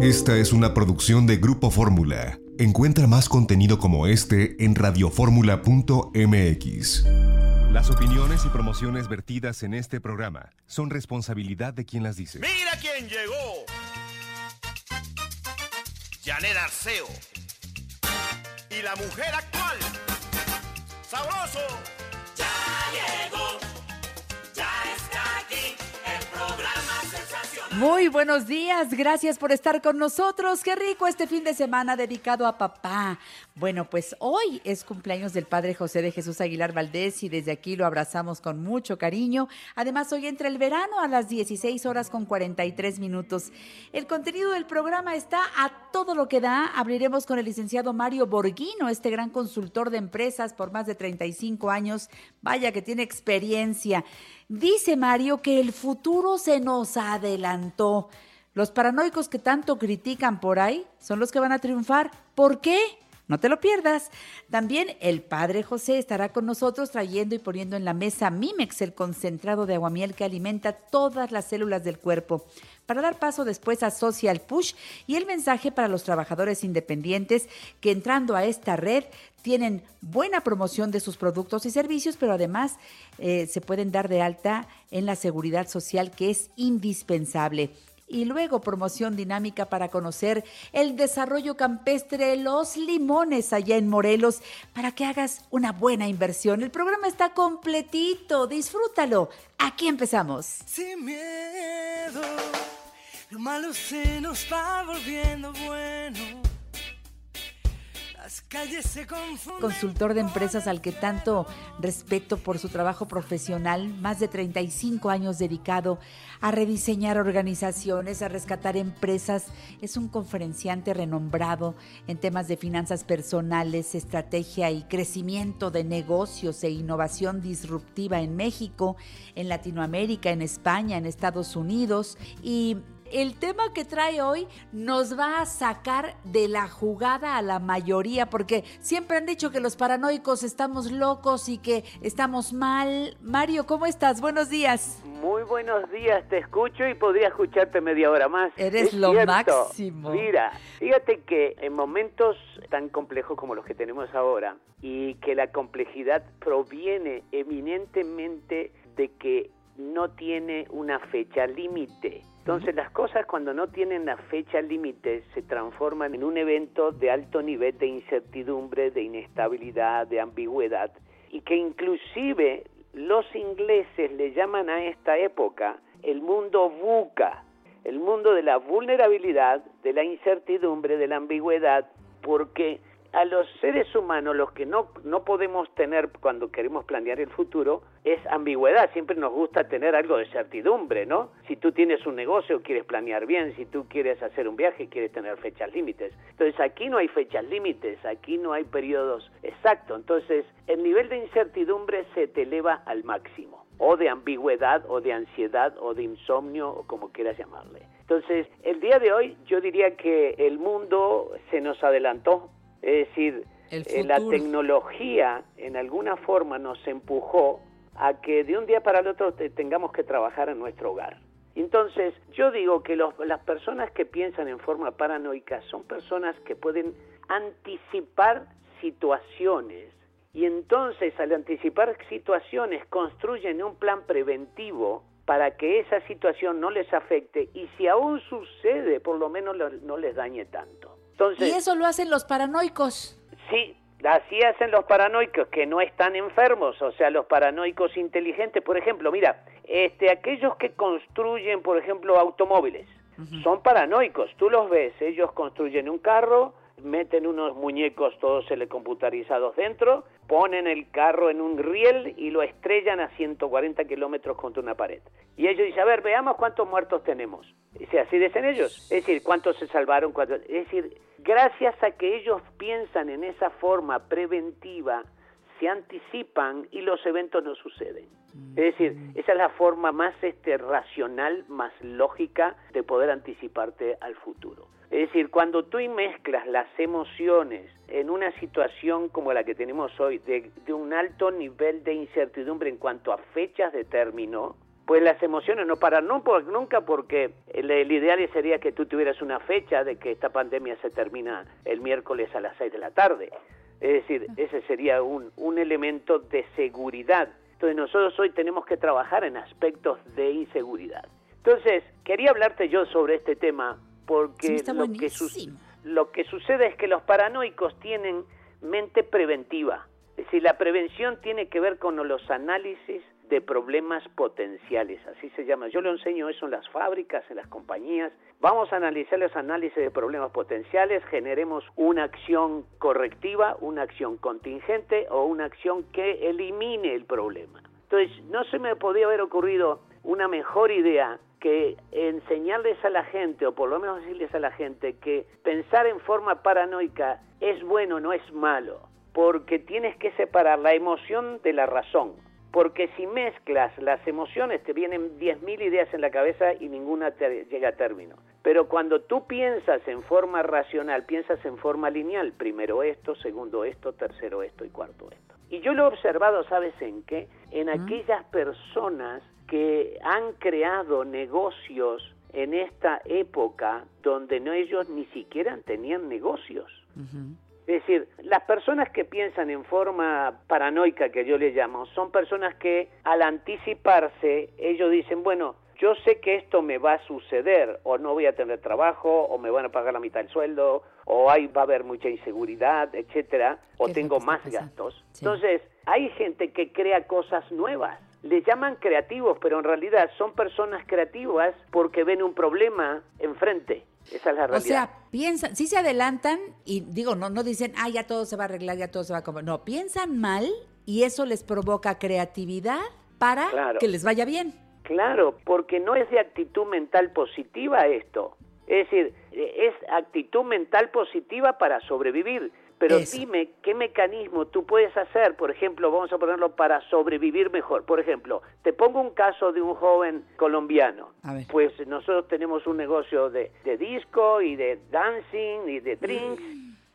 Esta es una producción de Grupo Fórmula. Encuentra más contenido como este en radioformula.mx. Las opiniones y promociones vertidas en este programa son responsabilidad de quien las dice. ¡Mira quién llegó! Janet Arceo. Y la mujer actual. ¡Sabroso! Muy buenos días, gracias por estar con nosotros. Qué rico este fin de semana dedicado a papá. Bueno, pues hoy es cumpleaños del padre José de Jesús Aguilar Valdés y desde aquí lo abrazamos con mucho cariño. Además, hoy entra el verano a las 16 horas con 43 minutos. El contenido del programa está a todo lo que da. Abriremos con el licenciado Mario Borghino, este gran consultor de empresas por más de 35 años. Vaya que tiene experiencia. Dice Mario que el futuro se nos adelantó. Los paranoicos que tanto critican por ahí son los que van a triunfar. ¿Por qué? No te lo pierdas. También el Padre José estará con nosotros trayendo y poniendo en la mesa Mimex, el concentrado de aguamiel que alimenta todas las células del cuerpo. Para dar paso después a Social Push y el mensaje para los trabajadores independientes que entrando a esta red tienen buena promoción de sus productos y servicios, pero además eh, se pueden dar de alta en la seguridad social que es indispensable y luego promoción dinámica para conocer el desarrollo campestre los limones allá en Morelos para que hagas una buena inversión. El programa está completito, disfrútalo. Aquí empezamos. Sin miedo, lo malo se nos va volviendo bueno. Consultor de empresas al que tanto respeto por su trabajo profesional, más de 35 años dedicado a rediseñar organizaciones, a rescatar empresas. Es un conferenciante renombrado en temas de finanzas personales, estrategia y crecimiento de negocios e innovación disruptiva en México, en Latinoamérica, en España, en Estados Unidos y el tema que trae hoy nos va a sacar de la jugada a la mayoría, porque siempre han dicho que los paranoicos estamos locos y que estamos mal. Mario, ¿cómo estás? Buenos días. Muy buenos días, te escucho y podría escucharte media hora más. Eres Es lo cierto. máximo. Mira, fíjate que en momentos tan complejos como los que tenemos ahora y que la complejidad proviene eminentemente de que no tiene una fecha límite. Entonces las cosas cuando no tienen la fecha límite se transforman en un evento de alto nivel de incertidumbre, de inestabilidad, de ambigüedad y que inclusive los ingleses le llaman a esta época el mundo VUCA, el mundo de la vulnerabilidad, de la incertidumbre, de la ambigüedad, porque a los seres humanos los que no, no podemos tener cuando queremos planear el futuro es ambigüedad, siempre nos gusta tener algo de certidumbre, ¿no? Si tú tienes un negocio quieres planear bien, si tú quieres hacer un viaje quieres tener fechas límites. Entonces aquí no hay fechas límites, aquí no hay periodos exactos, entonces el nivel de incertidumbre se te eleva al máximo, o de ambigüedad, o de ansiedad, o de insomnio, o como quieras llamarle. Entonces, el día de hoy yo diría que el mundo se nos adelantó, es decir, eh, la tecnología en alguna forma nos empujó a que de un día para el otro te- tengamos que trabajar en nuestro hogar. Entonces, yo digo que los- las personas que piensan en forma paranoica son personas que pueden anticipar situaciones y entonces al anticipar situaciones construyen un plan preventivo para que esa situación no les afecte y si aún sucede, por lo menos no les dañe tanto. Entonces, Y eso lo hacen los paranoicos. Sí, así hacen los paranoicos que no están enfermos, o sea, los paranoicos inteligentes, por ejemplo, mira, este, aquellos que construyen, por ejemplo, automóviles, son paranoicos, tú los ves, ellos construyen un carro, meten unos muñecos todos computarizados dentro, ponen el carro en un riel y lo estrellan a 140 kilómetros contra una pared. Y ellos dicen, a ver, veamos cuántos muertos tenemos. Y así dicen ellos. Es decir, cuántos se salvaron. Cuántos... Es decir, gracias a que ellos piensan en esa forma preventiva, se anticipan y los eventos no suceden. Es decir, esa es la forma más este, racional, más lógica de poder anticiparte al futuro. Es decir, cuando tú mezclas las emociones en una situación como la que tenemos hoy, de, de un alto nivel de incertidumbre en cuanto a fechas de término, pues las emociones no paran no por, nunca porque el, el, ideal sería que tú tuvieras una fecha de que esta pandemia se termina el miércoles a las 6 de la tarde. Es decir, ese sería un, un elemento de seguridad. Entonces nosotros hoy tenemos que trabajar en aspectos de inseguridad. Entonces, quería hablarte yo sobre este tema porque Sí, está lo, que buenísimo. lo que sucede es que los paranoicos tienen mente preventiva. Es decir, la prevención tiene que ver con los análisis de problemas potenciales, así se llama. Yo lo enseño eso en las fábricas, en las compañías. Vamos a analizar los análisis de problemas potenciales, generemos una acción correctiva, una acción contingente o una acción que elimine el problema. Entonces, no se me podía haber ocurrido una mejor idea que enseñarles a la gente, o por lo menos decirles a la gente, que pensar en forma paranoica es bueno, no es malo, porque tienes que separar la emoción de la razón. Porque si mezclas las emociones, te vienen 10.000 ideas en la cabeza y ninguna te llega a término. Pero cuando tú piensas en forma racional, piensas en forma lineal, primero esto, segundo esto, tercero esto y cuarto esto. Y yo lo he observado, ¿sabes en qué? En aquellas personas que han creado negocios en esta época donde no ellos ni siquiera tenían negocios. Es decir, las personas que piensan en forma paranoica, que yo le llamo, son personas que al anticiparse, ellos dicen, bueno, yo sé que esto me va a suceder, o no voy a tener trabajo, o me van a pagar la mitad del sueldo, o ahí va a haber mucha inseguridad, etcétera, o ¿Qué es lo tengo más pasando? gastos. Sí. Entonces, hay gente que crea cosas nuevas. Le llaman creativos, pero en realidad son personas creativas porque ven un problema enfrente. Esa es la O realidad. sea, piensan, sí se adelantan y digo, no, no dicen, ah, ya todo se va a arreglar, ya todo se va a comer. No, piensan mal y eso les provoca creatividad para Claro. que les vaya bien. Claro, porque no es de actitud mental positiva esto. Es decir, es actitud mental positiva para sobrevivir. Pero Eso. dime qué mecanismo tú puedes hacer, por ejemplo, vamos a ponerlo para sobrevivir mejor. Por ejemplo, te pongo un caso de un joven colombiano. Pues nosotros tenemos un negocio de, de disco y de dancing y de drinks.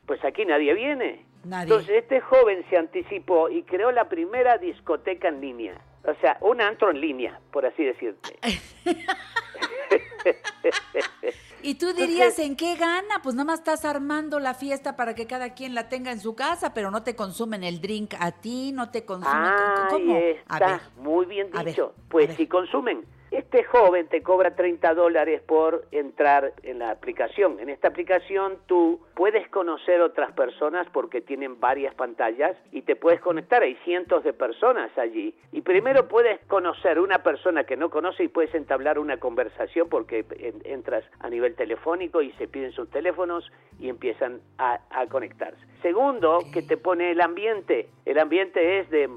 Pues aquí nadie viene. Nadie. Entonces este joven se anticipó y creó la primera discoteca en línea. O sea, un antro en línea, por así decirte. Y tú dirías, ¿en qué gana? Pues nada más estás armando la fiesta para que cada quien la tenga en su casa, pero no te consumen el drink a ti, no te consumen... ¿Cómo? A está, ver. muy bien a ver, dicho. a pues si consumen, este joven te cobra 30 dólares por entrar en la aplicación. En esta aplicación tú puedes conocer otras personas porque tienen varias pantallas y te puedes conectar. Hay cientos de personas allí. Y primero puedes conocer una persona que no conoce y puedes entablar una conversación porque en- entras a nivel telefónico y se piden sus teléfonos y empiezan a, conectarse. Segundo, que te pone el ambiente. El ambiente es de,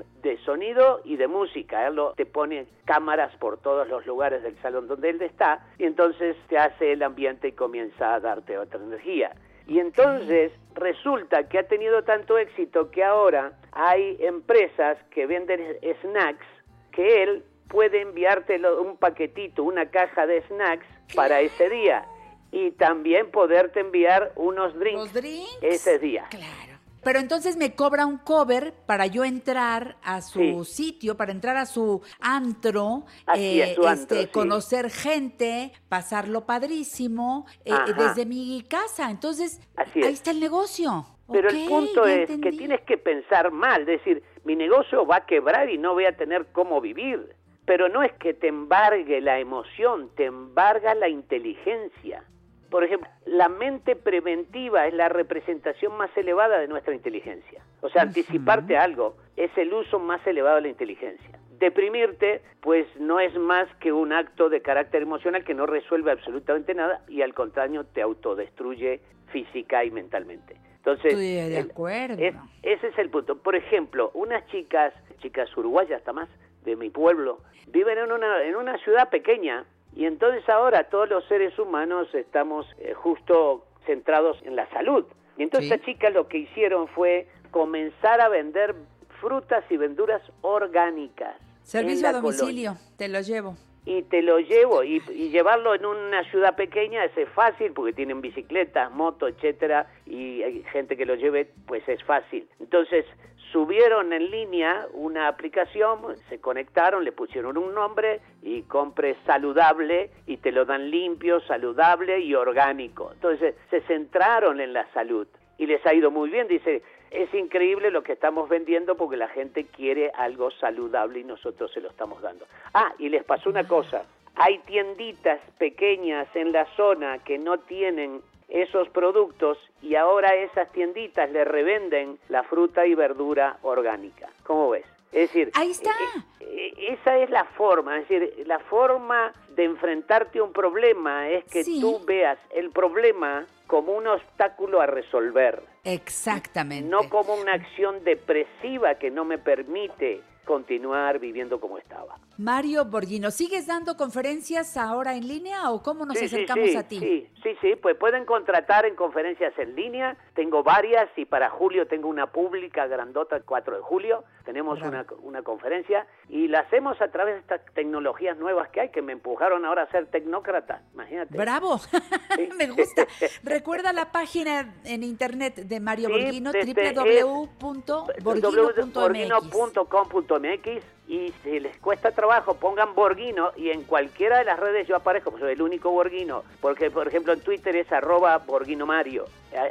sonido y de música. Te pone cámaras por todos los lugares del salón donde él está y entonces te hace el ambiente y comienza a darte otra energía. Y entonces resulta que ha tenido tanto éxito que ahora hay empresas que venden snacks que él puede enviarte un paquetito, una caja de snacks para ese día y también poderte enviar unos drinks, drinks. ese día. Claro. Pero entonces me cobra un cover para yo entrar a su Sí. sitio, para entrar a su antro, Así es, su antro, sí. conocer gente, pasarlo padrísimo eh, desde mi casa. Entonces, Así ahí es. está el negocio. Pero el punto es que tienes que pensar mal, es decir, mi negocio va a quebrar y no voy a tener cómo vivir. Pero no es que te embargue la emoción, te embarga la inteligencia. Por ejemplo, la mente preventiva es la representación más elevada de nuestra inteligencia. O sea, anticiparte a algo es el uso más elevado de la inteligencia. Deprimirte, pues no es más que un acto de carácter emocional que no resuelve absolutamente nada y al contrario te autodestruye física y mentalmente. Entonces, Estoy de acuerdo. es- ese es el punto. Por ejemplo, unas chicas, chicas uruguayas hasta más, de mi pueblo, viven en una, en una ciudad pequeña y entonces ahora todos los seres humanos estamos eh, justo centrados en la salud. Y entonces Sí. estas chicas lo que hicieron fue comenzar a vender frutas y verduras orgánicas. Servicio a domicilio, colonia te lo llevo. Y te lo llevo y, llevarlo en una ciudad pequeña es fácil porque tienen bicicletas, moto, etcétera y hay gente que lo lleve pues es fácil. Entonces subieron en línea una aplicación, se conectaron, le pusieron un nombre y compre saludable y te lo dan limpio, saludable y orgánico. Entonces se centraron en la salud y les ha ido muy bien, dice es increíble lo que estamos vendiendo porque la gente quiere algo saludable y nosotros se lo estamos dando. Ah, y les pasó una cosa. Hay tienditas pequeñas en la zona que no tienen esos productos y ahora esas tienditas le revenden la fruta y verdura orgánica. ¿Cómo ves? Es decir, Ahí está. eh, eh, esa es la forma, es decir, la forma de enfrentarte a un problema es que Sí. tú veas el problema como un obstáculo a resolver Exactamente. no como una acción depresiva que no me permite continuar viviendo como estaba. Mario Borghino, ¿sigues dando conferencias ahora en línea o cómo nos Sí, acercamos sí, a ti? Sí, sí, sí, pues pueden contratar en conferencias en línea. Tengo varias y para julio tengo una pública grandota, el 4 de julio. Tenemos una, una conferencia y la hacemos a través de estas tecnologías nuevas que hay que me empujaron ahora a ser tecnócrata. Imagínate. Bravo, Sí. me gusta. Recuerda la página en internet de Mario Borghino, www.borghino.mx. y si les cuesta trabajo pongan Borghino y en cualquiera de las redes yo aparezco, soy el único Borghino, porque por ejemplo en Twitter es arroba Borghino Mario,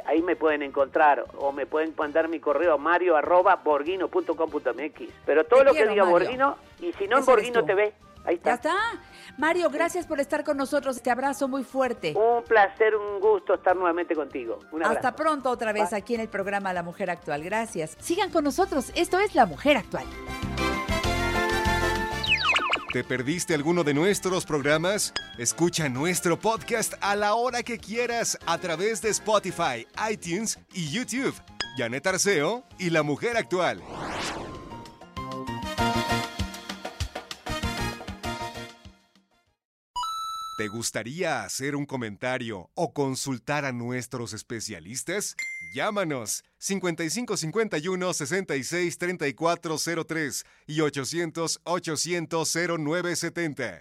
ahí- me pueden encontrar o me pueden mandar mi correo mario arroba borghino.com.mx, pero todo Te lo que diga Mario. Borghino y si no en tú. TV, ahí Ya está. está. Mario, gracias por estar con nosotros. Te abrazo muy fuerte. Un placer, un gusto estar nuevamente contigo. Un. Hasta pronto otra vez aquí en el programa La Mujer Actual. Gracias. Sigan con nosotros. Esto es La Mujer Actual. ¿Te perdiste alguno de nuestros programas? Escucha nuestro podcast a la hora que quieras a través de Spotify, iTunes y YouTube. Janet Arceo y la mujer actual. ¿Te gustaría hacer un comentario o consultar a nuestros especialistas? Llámanos 5551 66 3403 y 800 800 0970.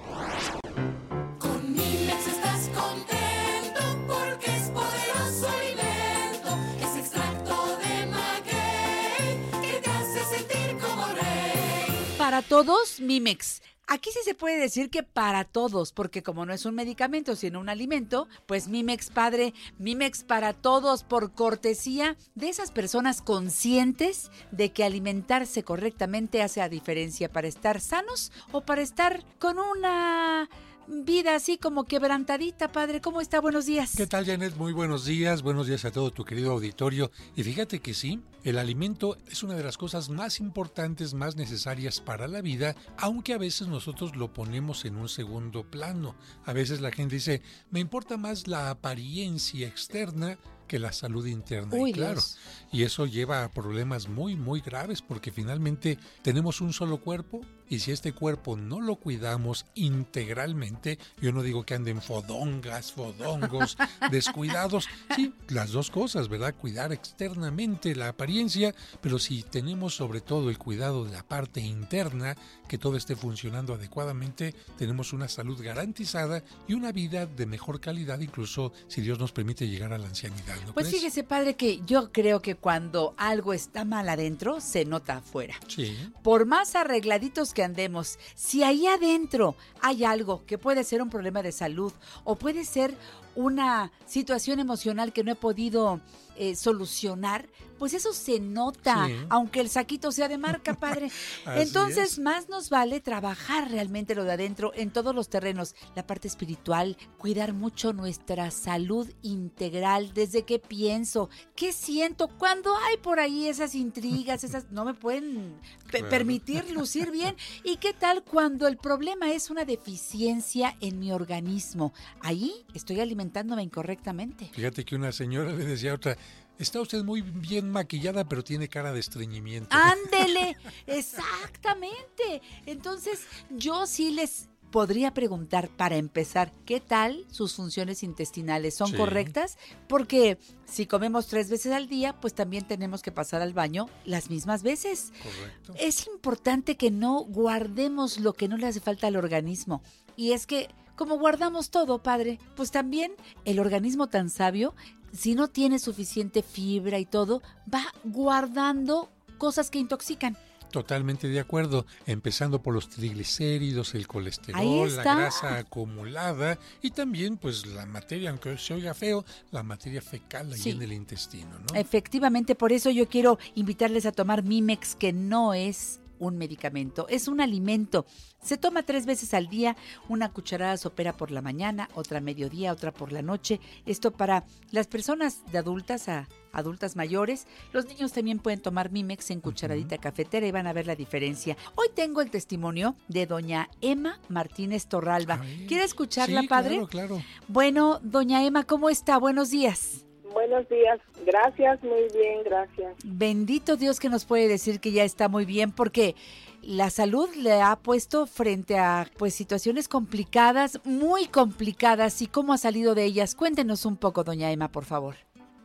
Con Mimex estás contento porque es poderoso alimento. Es extracto de maguey que te hace sentir como rey. Para todos, Mimex. Aquí sí se puede decir que para todos, porque como no es un medicamento, sino un alimento, pues Mimex Padre, Mimex para todos, por cortesía de esas personas conscientes de que alimentarse correctamente hace la diferencia para estar sanos o para estar con una vida así como quebrantadita, Padre. ¿Cómo está? Buenos días. ¿Qué tal, Janet? Muy buenos días. Buenos días a todo tu querido auditorio. Y fíjate que sí, el alimento es una de las cosas más importantes, más necesarias para la vida, aunque a veces nosotros lo ponemos en un segundo plano. A veces la gente dice, me importa más la apariencia externa que la salud interna. Uy, y claro, Dios. y eso lleva a problemas muy, muy graves porque finalmente tenemos un solo cuerpo y si este cuerpo no lo cuidamos integralmente, yo no digo que anden fodongas, fodongos, descuidados, sí, las dos cosas, ¿verdad? Cuidar externamente la apariencia, pero si tenemos sobre todo el cuidado de la parte interna, que todo esté funcionando adecuadamente, tenemos una salud garantizada y una vida de mejor calidad, incluso si Dios nos permite llegar a la ancianidad. ¿no Pues crees? fíjese, Padre, que yo creo que cuando algo está mal adentro, se nota afuera. Sí. por más arregladitos que andemos, si ahí adentro hay algo que puede ser un problema de salud o puede ser una situación emocional que no he podido eh, solucionar, pues eso se nota, Sí. aunque el saquito sea de marca, padre. Entonces, es. más nos vale trabajar realmente lo de adentro en todos los terrenos, la parte espiritual, cuidar mucho nuestra salud integral, desde qué pienso, qué siento, cuando hay por ahí esas intrigas, esas no me pueden Claro. permitir lucir bien. ¿Y qué tal cuando el problema es una deficiencia en mi organismo? Ahí estoy alimentando alimentándome incorrectamente. Fíjate que una señora le decía a otra, está usted muy bien maquillada, pero tiene cara de estreñimiento. Ándele, exactamente. Entonces, yo sí les podría preguntar para empezar, ¿qué tal sus funciones intestinales? ¿Son Sí. correctas? Porque si comemos tres veces al día, pues también tenemos que pasar al baño las mismas veces. Correcto. Es importante que no guardemos lo que no le hace falta al organismo. Y es que, como guardamos todo, padre, pues también el organismo tan sabio, si no tiene suficiente fibra y todo, va guardando cosas que intoxican. Totalmente de acuerdo, empezando por los triglicéridos, el colesterol, la grasa acumulada y también pues la materia, aunque se oiga feo, la materia fecal ahí Sí. en el intestino, ¿no? Efectivamente, por eso yo quiero invitarles a tomar Mimex, que no es un medicamento, es un alimento. Se toma tres veces al día, una cucharada sopera por la mañana, otra a mediodía, otra por la noche. Esto para las personas de adultas a adultas mayores. Los niños también pueden tomar Mimex en cucharadita cafetera y van a ver la diferencia. Hoy tengo el testimonio de doña Emma Martínez Torralba. ¿Quiere escucharla, sí, padre? Claro, claro. Bueno, doña Emma, ¿cómo está? Buenos días. Buenos días, gracias, muy bien, gracias. Bendito Dios que nos puede decir que ya está muy bien porque la salud le ha puesto frente a pues situaciones complicadas, muy complicadas y cómo ha salido de ellas. Cuéntenos un poco, doña Emma, por favor.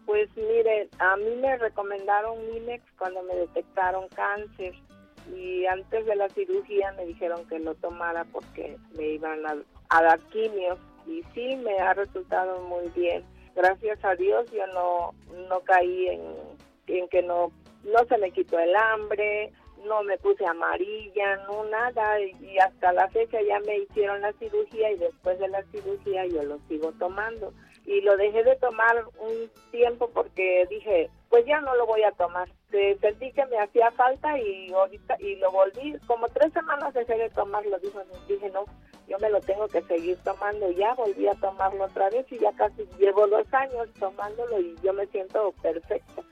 Pues mire, a mí me recomendaron Minex cuando me detectaron cáncer y antes de la cirugía me dijeron que lo tomara porque me iban a, a dar quimios y sí, me ha resultado muy bien. Gracias a Dios yo no, no caí en, en que no, no se me quitó el hambre, no me puse amarilla, no nada y hasta la fecha ya me hicieron la cirugía y después de la cirugía yo lo sigo tomando. Y lo dejé de tomar un tiempo porque dije pues ya no lo voy a tomar Eh, sentí que me hacía falta y ahorita y lo volví como tres semanas dejé de tomarlo dijo dije no yo me lo tengo que seguir tomando ya volví a tomarlo otra vez y ya casi llevo dos años tomándolo y yo me siento perfecta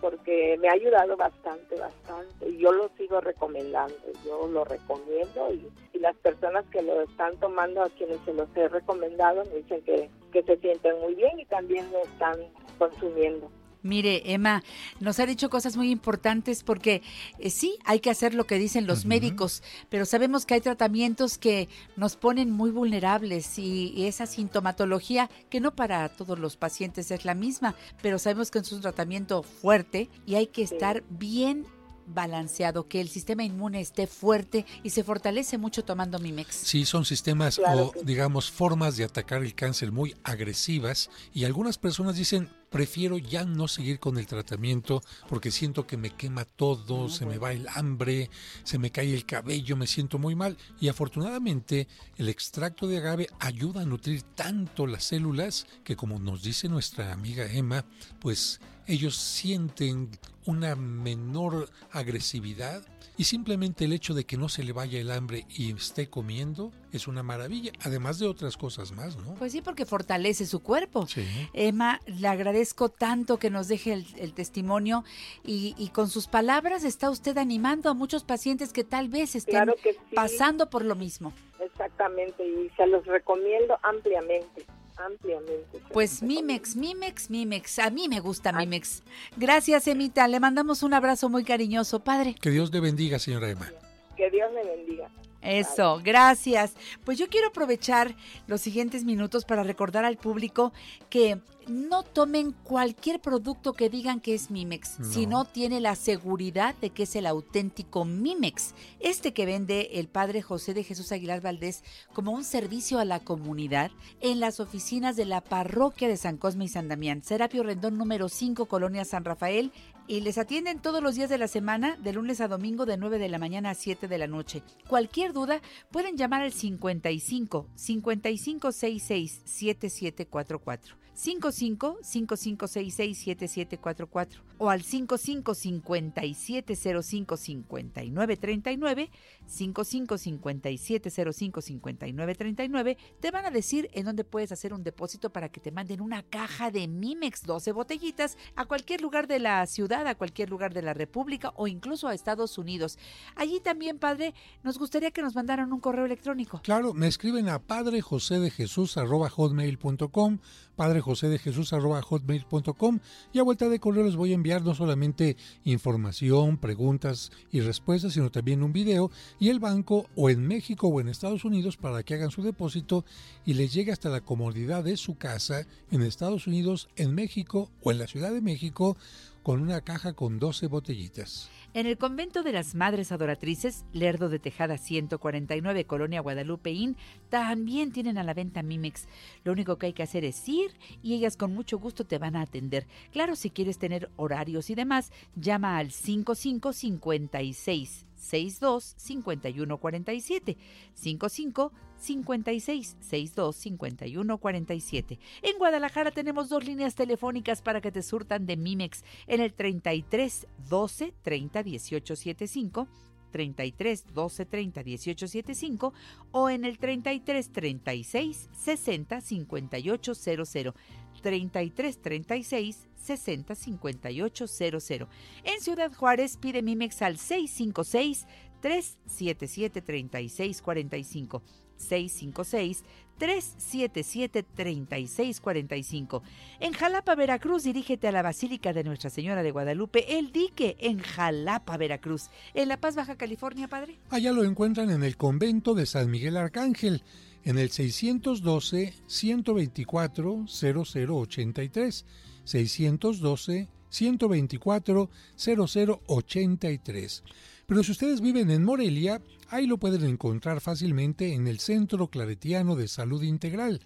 porque me ha ayudado bastante, bastante. Y yo lo sigo recomendando, yo lo recomiendo y, y las personas que lo están tomando, a quienes se los he recomendado, me dicen que, que se sienten muy bien y también lo están consumiendo. Mire, Emma, nos ha dicho cosas muy importantes porque eh, sí, hay que hacer lo que dicen los médicos, pero sabemos que hay tratamientos que nos ponen muy vulnerables y, y esa sintomatología, que no para todos los pacientes es la misma, pero sabemos que es un tratamiento fuerte y hay que estar bien balanceado, que el sistema inmune esté fuerte y se fortalece mucho tomando Mimex. Sí, son sistemas Claro o sí. digamos formas de atacar el cáncer muy agresivas y algunas personas dicen prefiero ya no seguir con el tratamiento porque siento que me quema todo, se me va el hambre, se me cae el cabello, me siento muy mal. Y afortunadamente el extracto de agave ayuda a nutrir tanto las células que como nos dice nuestra amiga Emma, pues ellos sienten una menor agresividad y simplemente el hecho de que no se le vaya el hambre y esté comiendo es una maravilla, además de otras cosas más, ¿no? Pues sí, porque fortalece su cuerpo. Sí. Emma, le agradezco tanto que nos deje el, el testimonio y, y con sus palabras está usted animando a muchos pacientes que tal vez estén Claro que sí. pasando por lo mismo. Exactamente, y se los recomiendo ampliamente, ampliamente. Pues Mimex, Mimex, Mimex. A mí me gusta Mimex. Gracias, Emita. Le mandamos un abrazo muy cariñoso, padre. Que Dios le bendiga, señora Emma. Que Dios me bendiga. Eso, gracias. Pues yo quiero aprovechar los siguientes minutos para recordar al público que no tomen cualquier producto que digan que es Mimex, No. si no tiene la seguridad de que es el auténtico Mimex. Este que vende el padre José de Jesús Aguilar Valdés como un servicio a la comunidad en las oficinas de la parroquia de San Cosme y San Damián, Serapio Rendón número 5, Colonia San Rafael, y les atienden todos los días de la semana, de lunes a domingo, de 9 de la mañana a 7 de la noche. Cualquier duda, pueden llamar al 55 55 66 7744. 55 5566 7744 o al 55 5705 5939 55 5705 5939 te van a decir en dónde puedes hacer un depósito para que te manden una caja de Mimex 12 botellitas a cualquier lugar de la ciudad, a cualquier lugar de la República o incluso a Estados Unidos. Allí también, padre, nos gustaría que nos mandaran un correo electrónico. Claro, me escriben a padre José de Jesús hotmail.com, y a vuelta de correo les voy a enviar no solamente información, preguntas y respuestas, sino también un video y el banco o en México o en Estados Unidos para que hagan su depósito y les llegue hasta la comodidad de su casa en Estados Unidos, en México o en la Ciudad de México con una caja con 12 botellitas. En el convento de las Madres Adoratrices, Lerdo de Tejada 149, Colonia Guadalupeín, también tienen a la venta Mimex. Lo único que hay que hacer es ir y ellas con mucho gusto te van a atender. Claro, si quieres tener horarios y demás, llama al 5556 62 51 47 55 56 62 51 47. En Guadalajara tenemos dos líneas telefónicas para que te surtan de Mimex en el 33 12 30 18 75 33 12 30 18 75 o en el 33 36 60 58 00 33 36 60 58 00. En Ciudad Juárez pide Mimex al 656 377 3645 656 377 3645. En Jalapa, Veracruz, dirígete a la Basílica de Nuestra Señora de Guadalupe, El Dique, en Jalapa, Veracruz. En La Paz, Baja California, padre. Allá lo encuentran en el convento de San Miguel Arcángel, en el 612-124-0083. 612-124-0083. Pero si ustedes viven en Morelia, ahí lo pueden encontrar fácilmente en el Centro Claretiano de Salud Integral,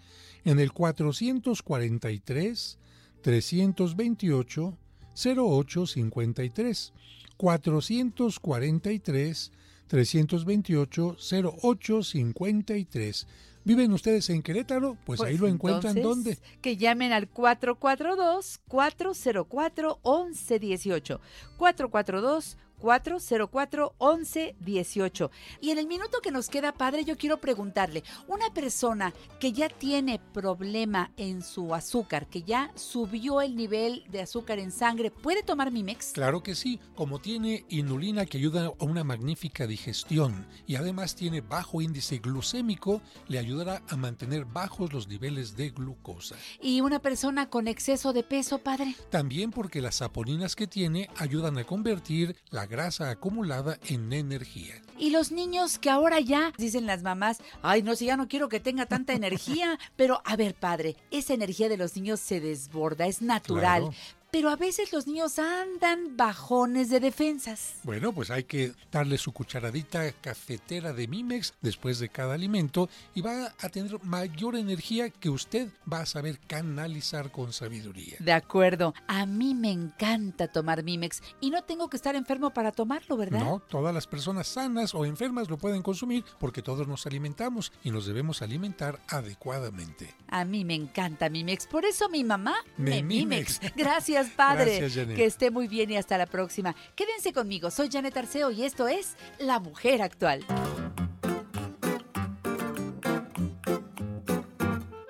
en el 443 328 0853. 443 328 0853. ¿Viven ustedes en Querétaro? Pues, ahí lo encuentran ¿dónde? Que llamen al 442-404-1118. 442 404-1118. Y en el minuto que nos queda, padre, yo quiero preguntarle, una persona que ya tiene problema en su azúcar, que ya subió el nivel de azúcar en sangre, ¿puede tomar Mimex? Claro que sí, como tiene inulina que ayuda a una magnífica digestión y además tiene bajo índice glucémico, le ayudará a mantener bajos los niveles de glucosa. ¿Y una persona con exceso de peso, padre? También porque las saponinas que tiene ayudan a convertir la grasa acumulada en energía. Y los niños que ahora ya, dicen las mamás, ay, no sé, ya no quiero que tenga tanta energía. Pero, a ver, padre, esa energía de los niños se desborda, es natural. Claro. Pero a veces los niños andan bajones de defensas. Bueno, pues hay que darle su cucharadita cafetera de Mimex después de cada alimento y va a tener mayor energía que usted va a saber canalizar con sabiduría. De acuerdo, a mí me encanta tomar Mimex y no tengo que estar enfermo para tomarlo, ¿verdad? No, todas las personas sanas o enfermas lo pueden consumir porque todos nos alimentamos y nos debemos alimentar adecuadamente. A mí me encanta Mimex, por eso mi mamá Me me Mimex. Mimex. Gracias, padre. Gracias, Janet. que esté muy bien y hasta la próxima. Quédense conmigo, soy Janet Arceo y esto es La Mujer Actual.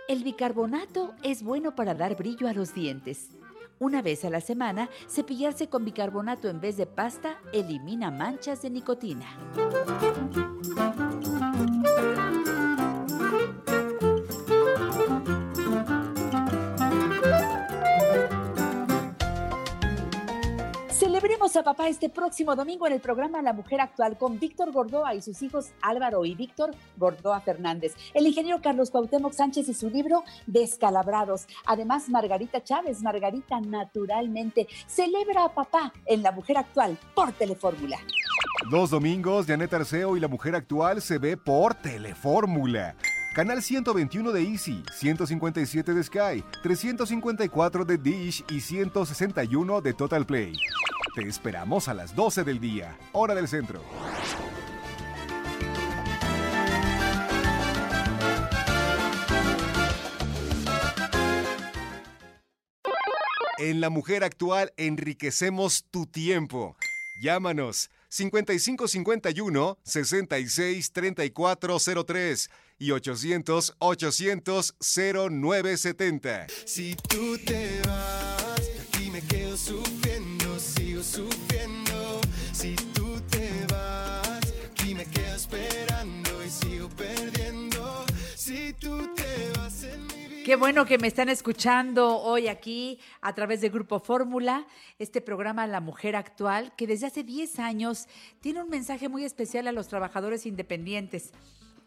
El bicarbonato es bueno para dar brillo a los dientes. Una vez a la semana, cepillarse con bicarbonato en vez de pasta elimina manchas de nicotina. A papá este próximo domingo en el programa La Mujer Actual con Víctor Gordoa y sus hijos Álvaro y Víctor Gordoa Fernández. El ingeniero Carlos Cuauhtémoc Sánchez y su libro Descalabrados. Además, Margarita Chávez, Margarita Naturalmente, celebra a papá en La Mujer Actual por Telefórmula. Los domingos, Janet Arceo y la mujer actual se ve por Telefórmula. Canal 121 de Easy, 157 de Sky, 354 de Dish y 161 de Total Play. Te esperamos a las 12 del día, hora del centro. En La Mujer Actual enriquecemos tu tiempo. Llámanos 5551 66 3403 y 800 800 0970. Si tú te vas, aquí me quedo sufriendo, sigo sufriendo. Qué bueno que me están escuchando hoy aquí a través de Grupo Fórmula, este programa La Mujer Actual, que desde hace 10 años tiene un mensaje muy especial a los trabajadores independientes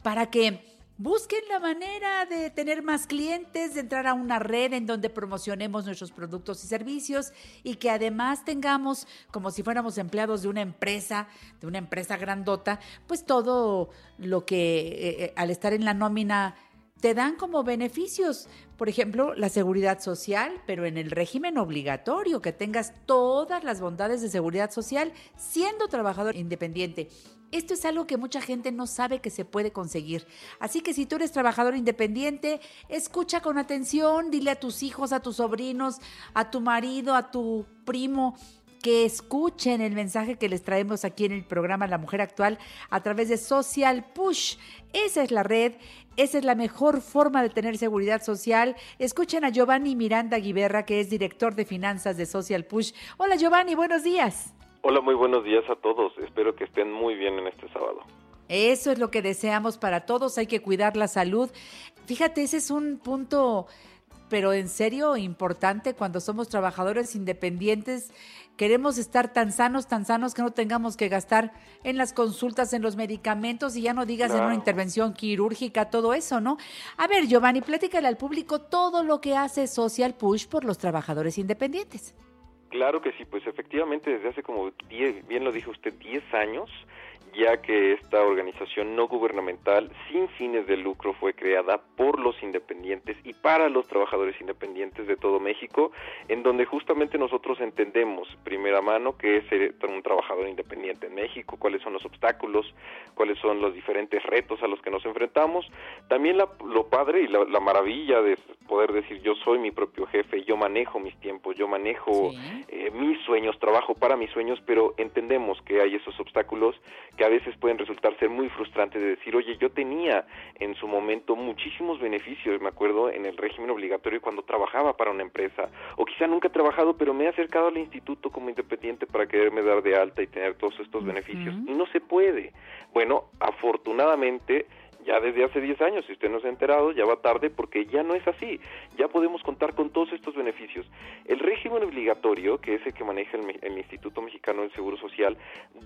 para que busquen la manera de tener más clientes, de entrar a una red en donde promocionemos nuestros productos y servicios y que además tengamos, como si fuéramos empleados de una empresa, de una empresa grandota, pues todo lo que eh, eh, al estar en la nómina te dan como beneficios, por ejemplo, la seguridad social, pero en el régimen obligatorio, que tengas todas las bondades de seguridad social siendo trabajador independiente. Esto es algo que mucha gente no sabe que se puede conseguir. Así que si tú eres trabajador independiente, escucha con atención, dile a tus hijos, a tus sobrinos, a tu marido, a tu primo, que escuchen el mensaje que les traemos aquí en el programa La Mujer Actual a través de Social Push. Esa es la red, esa es la mejor forma de tener seguridad social. Escuchen a Giovanni Miranda Guiberra, que es director de finanzas de Social Push. Hola Giovanni, buenos días. Hola, muy buenos días a todos. Espero que estén muy bien en este sábado. Eso es lo que deseamos para todos, hay que cuidar la salud. Fíjate, ese es un punto, pero en serio importante cuando somos trabajadores independientes. Queremos estar tan sanos, tan sanos que no tengamos que gastar en las consultas, en los medicamentos y ya no digas en una intervención quirúrgica, todo eso, ¿no? A ver, Giovanni, platícale al público todo lo que hace Social Push por los trabajadores independientes. Claro que sí, pues efectivamente desde hace como 10, bien lo dijo usted, 10 años, ya que esta organización no gubernamental sin fines de lucro fue creada por los independientes y para los trabajadores independientes de todo México, en donde justamente nosotros entendemos primera mano que es ser un trabajador independiente en México, cuáles son los obstáculos, cuáles son los diferentes retos a los que nos enfrentamos, también la- lo padre y la, la maravilla de poder decir yo soy mi propio jefe, yo manejo mis tiempos, yo manejo eh, mis sueños, trabajo para mis sueños, pero entendemos que hay esos obstáculos que a veces pueden resultar ser muy frustrantes de decir, oye, yo tenía en su momento muchísimos beneficios, me acuerdo, en el régimen obligatorio cuando trabajaba para una empresa, o quizá nunca he trabajado, pero me he acercado al instituto como independiente para quererme dar de alta y tener todos estos beneficios, y no se puede. Bueno, afortunadamente ya desde hace 10 años, si usted no se ha enterado, ya va tarde porque ya no es así. Ya podemos contar con todos estos beneficios. El régimen obligatorio, que es el que maneja el, el Instituto Mexicano del Seguro Social,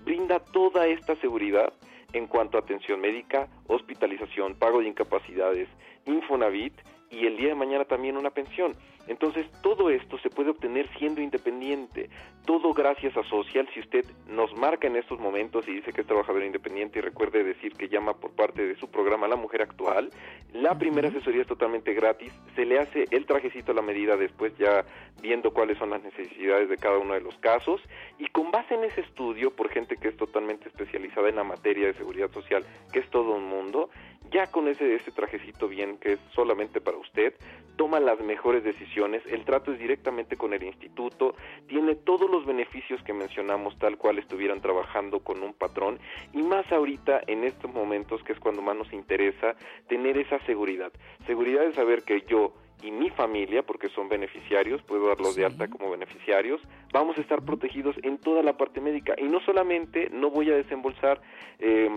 brinda toda esta seguridad en cuanto a atención médica, hospitalización, pago de incapacidades, Infonavit y el día de mañana también una pensión. Entonces, todo esto se puede obtener siendo independiente. Todo gracias a Social. Si usted nos marca en estos momentos y dice que es trabajador independiente y recuerde decir que llama por parte de su programa La Mujer Actual, la primera asesoría es totalmente gratis. Se le hace el trajecito a la medida después ya viendo cuáles son las necesidades de cada uno de los casos y con base en ese estudio por gente que es totalmente especializada en la materia de seguridad social, que es todo un mundo, ya con ese, ese trajecito bien que es solamente para usted, toma las mejores decisiones, el trato es directamente con el instituto, tiene todos los beneficios que mencionamos tal cual estuvieran trabajando con un patrón y más ahorita en estos momentos que es cuando más nos interesa tener esa seguridad, seguridad de saber que yo y mi familia, porque son beneficiarios, puedo darlos de alta como beneficiarios, vamos a estar protegidos en toda la parte médica. Y no solamente no voy a desembolsar eh,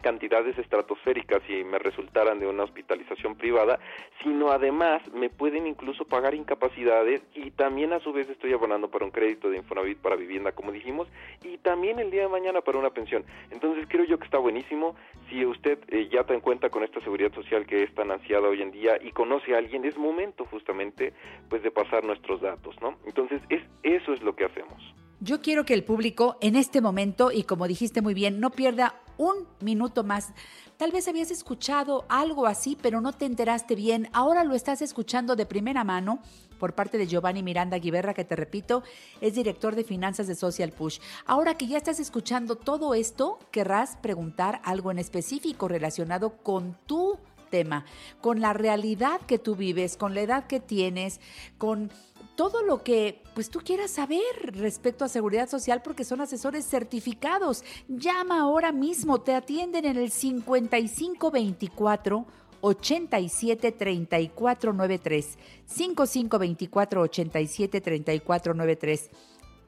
cantidades estratosféricas si me resultaran de una hospitalización privada, sino además me pueden incluso pagar incapacidades y también a su vez estoy abonando para un crédito de Infonavit para vivienda, como dijimos, y también el día de mañana para una pensión. Entonces creo yo que está buenísimo. Si usted eh, ya está en cuenta con esta seguridad social que es tan ansiada hoy en día y conoce a alguien, es momento justamente pues de pasar nuestros datos, ¿no? Entonces es eso es lo que hacemos. Yo quiero que el público en este momento, y como dijiste muy bien, no pierda un minuto más. Tal vez habías escuchado algo así, pero no te enteraste bien. Ahora lo estás escuchando de primera mano por parte de Giovanni Miranda Guiberra, que te repito, es director de finanzas de Social Push. Ahora que ya estás escuchando todo esto, querrás preguntar algo en específico relacionado con tu tema, con la realidad que tú vives, con la edad que tienes, con todo lo que pues tú quieras saber respecto a seguridad social porque son asesores certificados. Llama ahora mismo, te atienden en el 5524 87 34 93 5524 87 34 93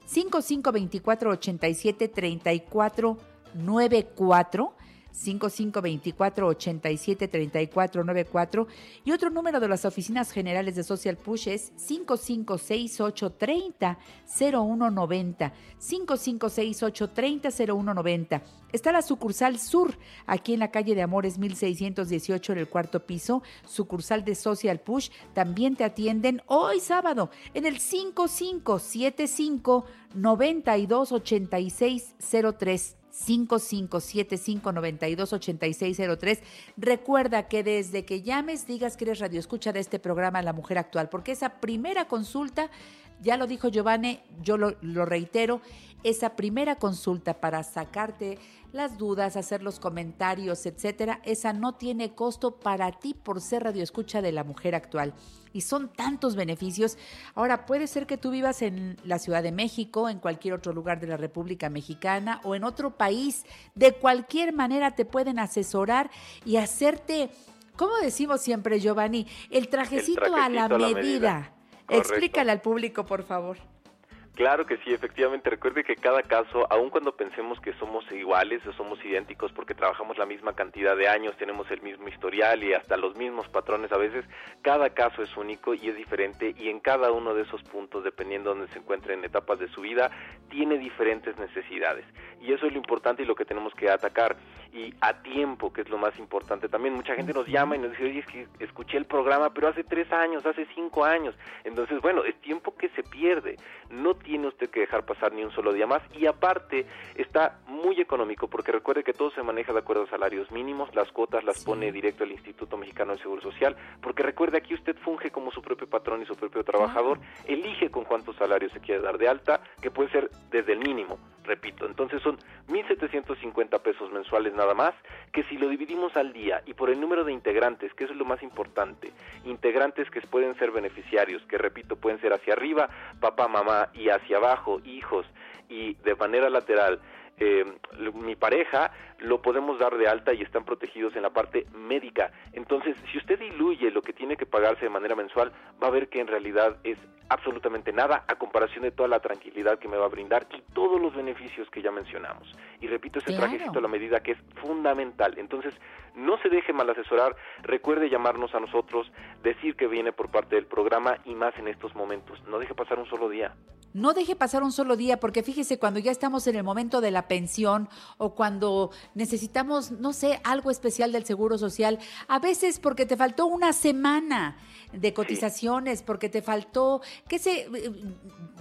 5524 87 34 5524 5524-873494 y otro número de las oficinas generales de Social Push es 556830-0190. 556830-0190. Está la sucursal sur, aquí en la calle de Amores 1618 en el cuarto piso, sucursal de Social Push. También te atienden hoy sábado en el 5575 928603. 5575928603. Recuerda que desde que llames digas que eres radio escucha de este programa La Mujer Actual, porque esa primera consulta, ya lo dijo Giovanni, yo lo, lo reitero, esa primera consulta para sacarte las dudas, hacer los comentarios, etcétera, esa no tiene costo para ti por ser radio escucha de La Mujer Actual y son tantos beneficios. Ahora, puede ser que tú vivas en la Ciudad de México, en cualquier otro lugar de la República Mexicana o en otro país. De cualquier manera te pueden asesorar y hacerte, como decimos siempre, Giovanni, el trajecito, a la medida. Explícale al público, por favor. Claro que sí, efectivamente. Recuerde que cada caso, aun cuando pensemos que somos iguales o somos idénticos porque trabajamos la misma cantidad de años, tenemos el mismo historial y hasta los mismos patrones a veces, cada caso es único y es diferente y en cada uno de esos puntos, dependiendo de donde se encuentre en etapas de su vida, tiene diferentes necesidades. Y eso es lo importante y lo que tenemos que atacar. Y a tiempo, que es lo más importante. También mucha gente nos llama y nos dice, oye, es que escuché el programa, pero hace tres años, hace cinco años. Entonces, bueno, es tiempo que se pierde. No tiene usted que dejar pasar ni un solo día más y aparte está muy económico porque recuerde que todo se maneja de acuerdo a salarios mínimos, las cuotas las pone directo el Instituto Mexicano del Seguro Social, porque recuerde aquí usted funge como su propio patrón y su propio trabajador, elige con cuántos salarios se quiere dar de alta, que puede ser desde el mínimo, repito, entonces son 1.750 pesos mensuales nada más, que si lo dividimos al día y por el número de integrantes, que eso es lo más importante, integrantes que pueden ser beneficiarios, que repito, pueden ser hacia arriba, papá, mamá, y hacia abajo, hijos, y de manera lateral, eh, mi pareja, lo podemos dar de alta y están protegidos en la parte médica. Entonces, si usted diluye lo que tiene que pagarse de manera mensual, va a ver que en realidad es absolutamente nada a comparación de toda la tranquilidad que me va a brindar y todos los beneficios que ya mencionamos. Y repito, ese Claro. trajecito a la medida que es fundamental. Entonces, no se deje mal asesorar, recuerde llamarnos a nosotros, decir que viene por parte del programa y más en estos momentos. No deje pasar un solo día. No deje pasar un solo día, porque fíjese, cuando ya estamos en el momento de la pensión o cuando necesitamos, no sé, algo especial del Seguro Social, a veces porque te faltó una semana de cotizaciones, porque te faltó, qué sé, eh,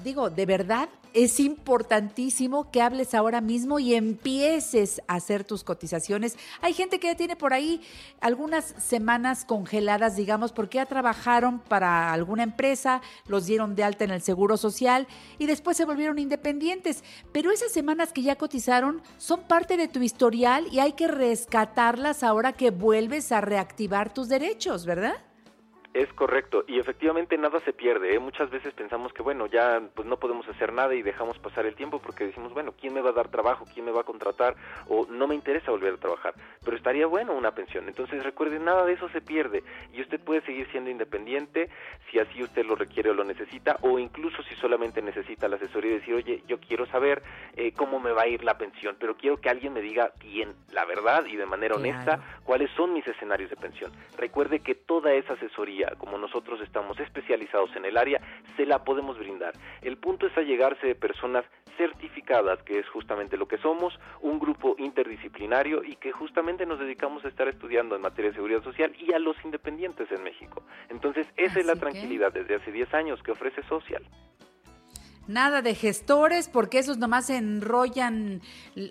digo, de verdad es importantísimo que hables ahora mismo y empieces a hacer tus cotizaciones. Hay gente que ya tiene por ahí algunas semanas congeladas, digamos, porque ya trabajaron para alguna empresa, los dieron de alta en el Seguro Social y después se volvieron independientes. Pero esas semanas que ya cotizaron son parte de tu historial y hay que rescatarlas ahora que vuelves a reactivar tus derechos, ¿verdad? Es correcto, y efectivamente nada se pierde. ¿eh? Muchas veces pensamos que, bueno, ya pues no podemos hacer nada y dejamos pasar el tiempo porque decimos, bueno, ¿quién me va a dar trabajo? ¿Quién me va a contratar? O no me interesa volver a trabajar, pero estaría bueno una pensión. Entonces recuerde, nada de eso se pierde y usted puede seguir siendo independiente si así usted lo requiere o lo necesita, o incluso si solamente necesita la asesoría y decir, oye, yo quiero saber eh, cómo me va a ir la pensión, pero quiero que alguien me diga bien la verdad y de manera Claro. honesta cuáles son mis escenarios de pensión. Recuerde que toda esa asesoría, como nosotros estamos especializados en el área, se la podemos brindar. El punto es allegarse de personas certificadas, que es justamente lo que somos, un grupo interdisciplinario y que justamente nos dedicamos a estar estudiando en materia de seguridad social y a los independientes en México. Entonces, esa es la que- tranquilidad desde hace 10 años que ofrece Social. Nada de gestores, porque esos nomás enrollan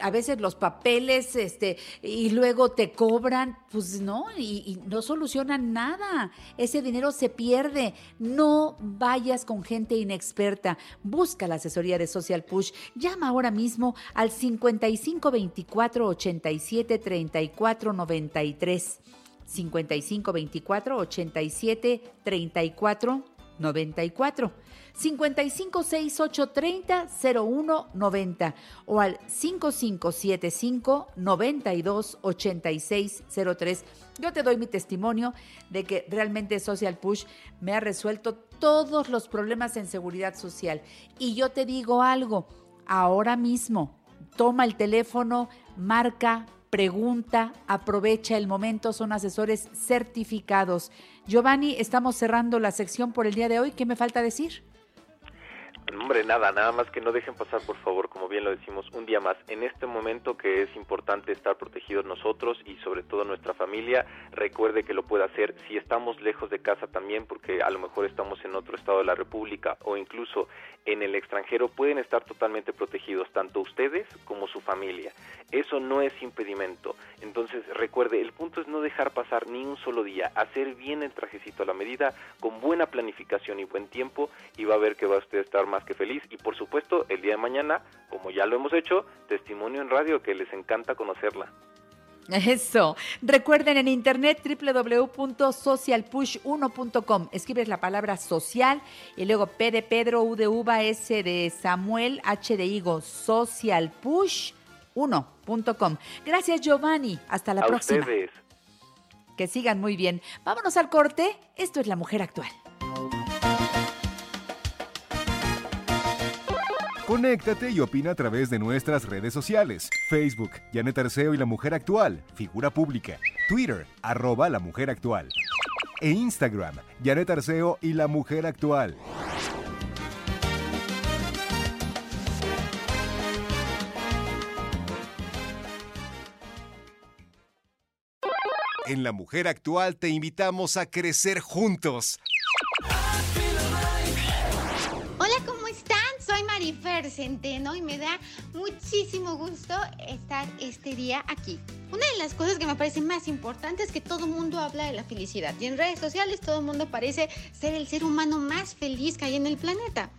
a veces los papeles, este, y luego te cobran, pues no, y, no solucionan nada. Ese dinero se pierde. No vayas con gente inexperta. Busca la asesoría de Social Push. Llama ahora mismo al 5524 87 34 93. 5524 87 34 94 556830 0190 o al 5575 928603. Yo te doy mi testimonio de que realmente Social Push me ha resuelto todos los problemas en seguridad social. Y yo te digo algo, ahora mismo, toma el teléfono, marca, pregunta, aprovecha el momento, son asesores certificados. Giovanni, estamos cerrando la sección por el día de hoy. ¿Qué me falta decir? Hombre, nada, nada más que no dejen pasar, por favor, como bien lo decimos, un día más. En este momento que es importante estar protegidos nosotros y sobre todo nuestra familia, recuerde que lo puede hacer si estamos lejos de casa también, porque a lo mejor estamos en otro estado de la República o incluso en el extranjero, pueden estar totalmente protegidos, tanto ustedes como su familia. Eso no es impedimento. Entonces, recuerde, el punto es no dejar pasar ni un solo día, hacer bien el trajecito a la medida, con buena planificación y buen tiempo, y va a ver que va a usted estar más que feliz. Y por supuesto, el día de mañana, como ya lo hemos hecho, testimonio en radio que les encanta conocerla. Eso. Recuerden en internet www.socialpush1.com. Escribes la palabra social y luego P de Pedro, U de uva, S de Samuel, H de Higo, socialpush1.com. Gracias Giovanni. Hasta la a próxima. ustedes. Que sigan muy bien. Vámonos al corte. Esto es La Mujer Actual. Conéctate y opina a través de nuestras redes sociales. Facebook, Janet Arceo y La Mujer Actual, figura pública. Twitter, arroba La Mujer Actual. E Instagram, Janet Arceo y La Mujer Actual. En La Mujer Actual te invitamos a crecer juntos. Centeno y me da muchísimo gusto estar este día aquí. Una de las cosas que me parece más importante es que todo el mundo habla de la felicidad y en redes sociales todo el mundo parece ser el ser humano más feliz que hay en el planeta.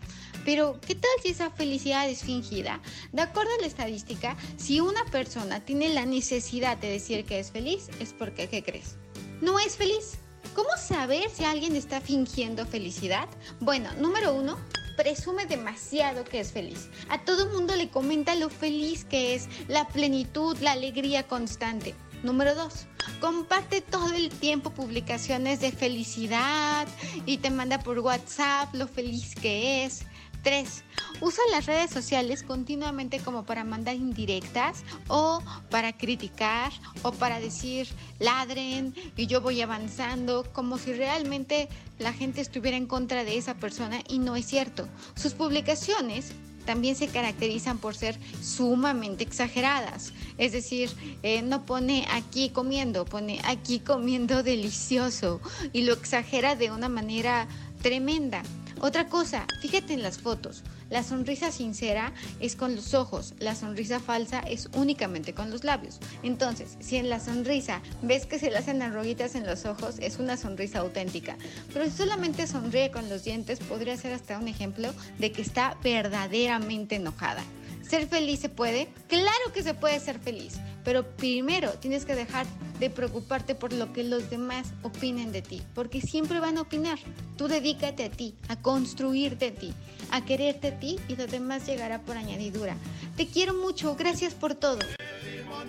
Pero, ¿qué tal si esa felicidad es fingida? De acuerdo a la estadística, si una persona tiene la necesidad de decir que es feliz, es porque, ¿qué crees? No es feliz. ¿Cómo saber si alguien está fingiendo felicidad? Bueno, número uno, presume demasiado que es feliz. A todo mundo le comenta lo feliz que es, la plenitud, la alegría constante. Número dos, comparte todo el tiempo publicaciones de felicidad y te manda por WhatsApp lo feliz que es. 3. Usa las redes sociales continuamente como para mandar indirectas o para criticar o para decir ladren y yo voy avanzando como si realmente la gente estuviera en contra de esa persona y no es cierto. Sus publicaciones también se caracterizan por ser sumamente exageradas. Es decir, eh, no pone aquí comiendo, pone aquí comiendo delicioso y lo exagera de una manera tremenda. Otra cosa, fíjate en las fotos. La sonrisa sincera es con los ojos, la sonrisa falsa es únicamente con los labios. Entonces, si en la sonrisa ves que se le hacen arruguitas en los ojos, es una sonrisa auténtica. Pero si solamente sonríe con los dientes, podría ser hasta un ejemplo de que está verdaderamente enojada. ¿Ser feliz se puede? Claro que se puede ser feliz, pero primero tienes que dejar de preocuparte por lo que los demás opinen de ti, porque siempre van a opinar. Tú dedícate a ti, a construirte a ti, a quererte a ti y lo demás llegará por añadidura. Te quiero mucho, gracias por todo.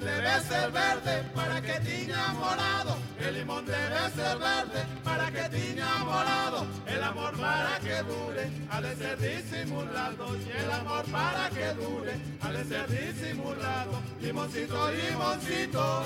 Debe ser verde para que tiña morado. El limón debe ser verde para que tiña morado. El amor para que dure ha de ser disimulado. Y el amor para que dure ha de ser disimulado. Limoncito, limoncito.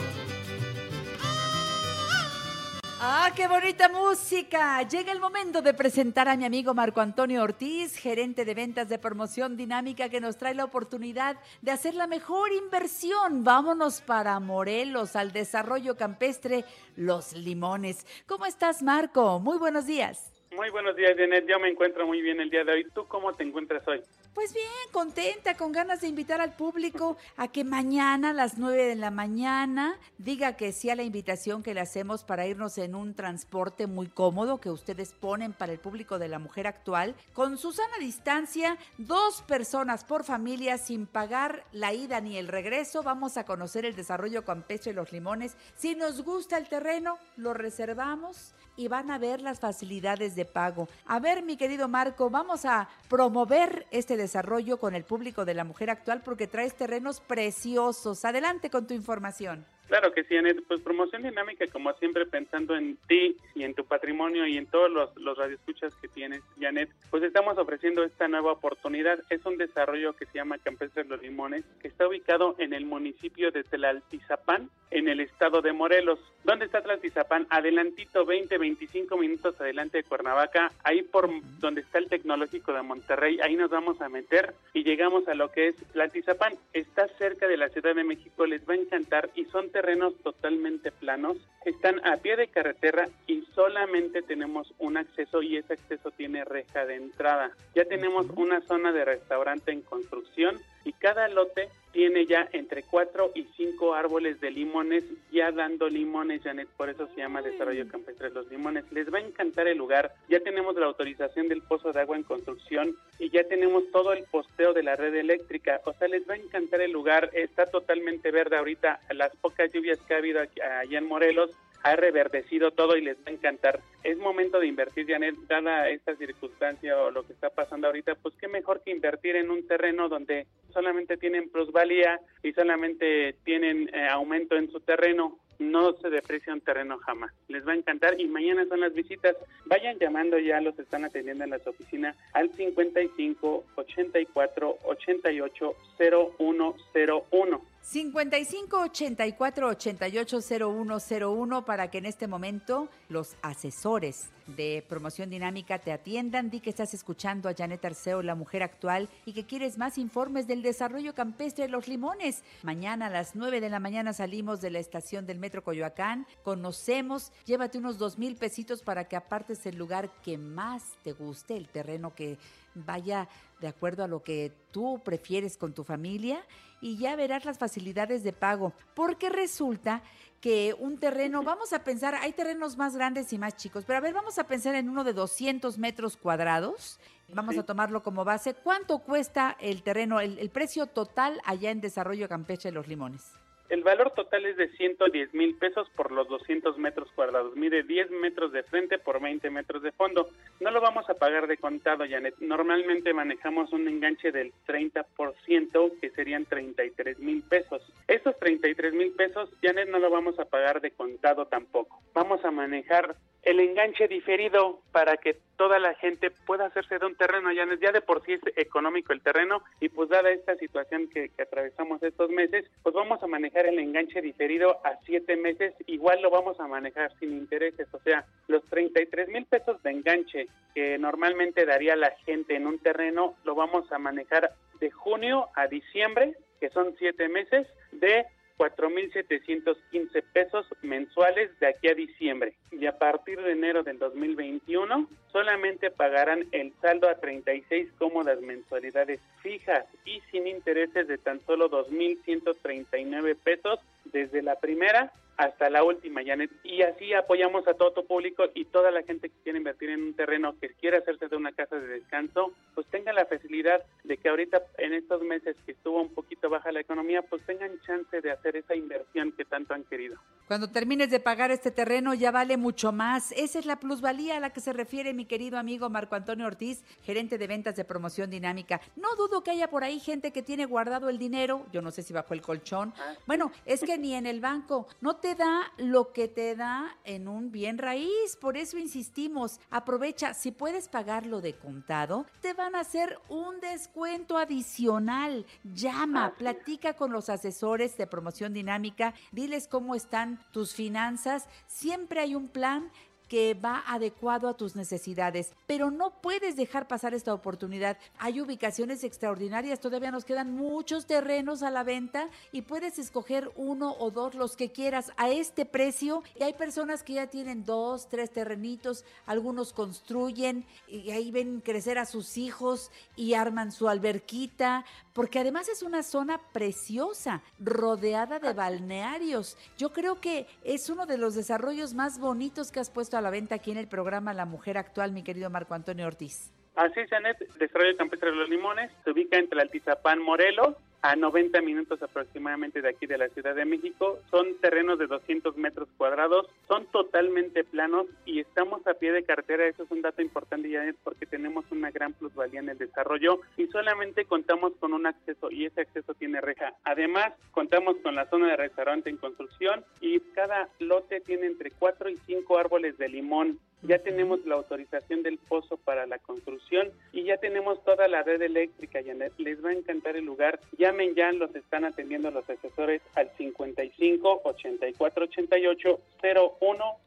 ¡Ah, qué bonita música! Llega el momento de presentar a mi amigo Marco Antonio Ortiz, gerente de ventas de promoción dinámica, que nos trae la oportunidad de hacer la mejor inversión. Vámonos para Morelos, al desarrollo campestre Los Limones. ¿Cómo estás, Marco? Muy buenos días. Muy buenos días, Janet. Yo me encuentro muy bien el día de hoy. ¿Tú cómo te encuentras hoy? Pues bien, contenta, con ganas de invitar al público a que mañana a las 9 de la mañana diga que sí a la invitación que le hacemos para irnos en un transporte muy cómodo que ustedes ponen para el público de la mujer actual, con Susana Distancia, dos personas por familia sin pagar la ida ni el regreso. Vamos a conocer el desarrollo campestre de los limones. Si nos gusta el terreno, lo reservamos y van a ver las facilidades de pago. A ver, mi querido Marco, vamos a promover este desarrollo con el público de la mujer actual porque traes terrenos preciosos. Adelante con tu información. Claro que sí, Anet. Pues promoción dinámica, como siempre, pensando en ti y en tu patrimonio y en todos los, los radioescuchas que tienes, Janet, pues estamos ofreciendo esta nueva oportunidad. Es un desarrollo que se llama Campestres Los Limones, que está ubicado en el municipio de Tlaltizapán, en el estado de Morelos. ¿Dónde está Tlaltizapán? Adelantito, 20, 25 minutos adelante de Cuernavaca, ahí por donde está el Tecnológico de Monterrey, ahí nos vamos a meter y llegamos a lo que es Tlaltizapán. Está cerca de la Ciudad de México, les va a encantar y son terrenos totalmente planos, están a pie de carretera y solamente tenemos un acceso y ese acceso tiene reja de entrada. Ya tenemos una zona de restaurante en construcción y cada lote tiene ya entre cuatro y cinco árboles de limones ya dando limones, Janet, por eso se llama Desarrollo Campestre Los Limones. Les va a encantar el lugar, ya tenemos la autorización del pozo de agua en construcción y ya tenemos todo el posteo de la red eléctrica, o sea, les va a encantar el lugar, está totalmente verde ahorita, las pocas lluvias que ha habido aquí, allá en Morelos, ha reverdecido todo y les va a encantar. Es momento de invertir, Janet, dada esta circunstancia o lo que está pasando ahorita, pues qué mejor que invertir en un terreno donde solamente tienen plusvalía y solamente tienen eh, aumento en su terreno. No se deprecia un terreno jamás. Les va a encantar y mañana son las visitas. Vayan llamando ya, los están atendiendo en las oficinas al 55 84 88 0101. 55 84 88 0101 para que en este momento los asesores de promoción dinámica te atiendan. Di que estás escuchando a Janet Arceo, la mujer actual, y que quieres más informes del desarrollo campestre de los limones. Mañana a las 9 de la mañana salimos de la estación del Metro Coyoacán, conocemos, llévate unos dos mil pesitos para que apartes el lugar que más te guste, el terreno que vaya de acuerdo a lo que tú prefieres con tu familia y ya verás las facilidades de pago. Porque resulta que un terreno, vamos a pensar, hay terrenos más grandes y más chicos, pero a ver, vamos a pensar en uno de 200 metros cuadrados. Vamos a tomarlo como base. ¿Cuánto cuesta el terreno, el, el precio total allá en Desarrollo Campeche de los Limones? El valor total es de 110 mil pesos por los 200 metros cuadrados. Mide 10 metros de frente por 20 metros de fondo. No lo vamos a pagar de contado, Janet. Normalmente manejamos un enganche del 30%, que serían 33 mil pesos. Esos 33 mil pesos, Janet, no lo vamos a pagar de contado tampoco. Vamos a manejar el enganche diferido para que toda la gente pueda hacerse de un terreno. Ya de por sí es económico el terreno y pues dada esta situación que, que atravesamos estos meses, pues vamos a manejar el enganche diferido a siete meses. Igual lo vamos a manejar sin intereses, o sea, los 33 mil pesos de enganche que normalmente daría la gente en un terreno, lo vamos a manejar de junio a diciembre, que son siete meses, de 4.715 pesos mensuales de aquí a diciembre. Y a partir de enero del 2021 solamente pagarán el saldo a 36 cómodas mensualidades fijas y sin intereses de tan solo 2.139 pesos desde la primera hasta la última, Janet. Y así apoyamos a todo tu público y toda la gente que quiere invertir en un terreno, que quiere hacerse de una casa de descanso, pues tenga la facilidad de que ahorita en estos meses que estuvo un poquito baja la economía, pues tengan chance de hacer esa inversión que tanto han querido. Cuando termines de pagar este terreno ya vale mucho más. Esa es la plusvalía a la que se refiere mi querido amigo Marco Antonio Ortiz, gerente de ventas de promoción dinámica. No dudo que haya por ahí gente que tiene guardado el dinero, yo no sé si bajo el colchón. Bueno, es que ni en el banco no te da lo que te da en un bien raíz, por eso insistimos, aprovecha, si puedes pagarlo de contado, te van a hacer un descuento adicional. Llama, platica con los asesores de promoción dinámica, diles cómo están tus finanzas, siempre hay un plan que va adecuado a tus necesidades, pero no puedes dejar pasar esta oportunidad. Hay ubicaciones extraordinarias, todavía nos quedan muchos terrenos a la venta y puedes escoger uno o dos, los que quieras, a este precio. Y hay personas que ya tienen dos, tres terrenitos, algunos construyen y ahí ven crecer a sus hijos y arman su alberquita, porque además es una zona preciosa, rodeada de balnearios. Yo creo que es uno de los desarrollos más bonitos que has puesto a la venta aquí en el programa La Mujer Actual, mi querido Marco Antonio Ortiz. Así es, Janet, Desarrollo Campestre de los Limones se ubica entre Altizapán, Morelos, a 90 minutos aproximadamente de aquí de la Ciudad de México. Son terrenos de 200 metros cuadrados, son totalmente planos y estamos a pie de cartera. Eso es un dato importante, ya porque tenemos una gran plusvalía en el desarrollo y solamente contamos con un acceso y ese acceso tiene reja. Además, contamos con la zona de restaurante en construcción y cada lote tiene entre 4 y 5 árboles de limón. Ya tenemos la autorización del pozo para la construcción y ya tenemos toda la red eléctrica, Janet. Les va a encantar el lugar. Llamen ya, los están atendiendo los asesores al 55 84 88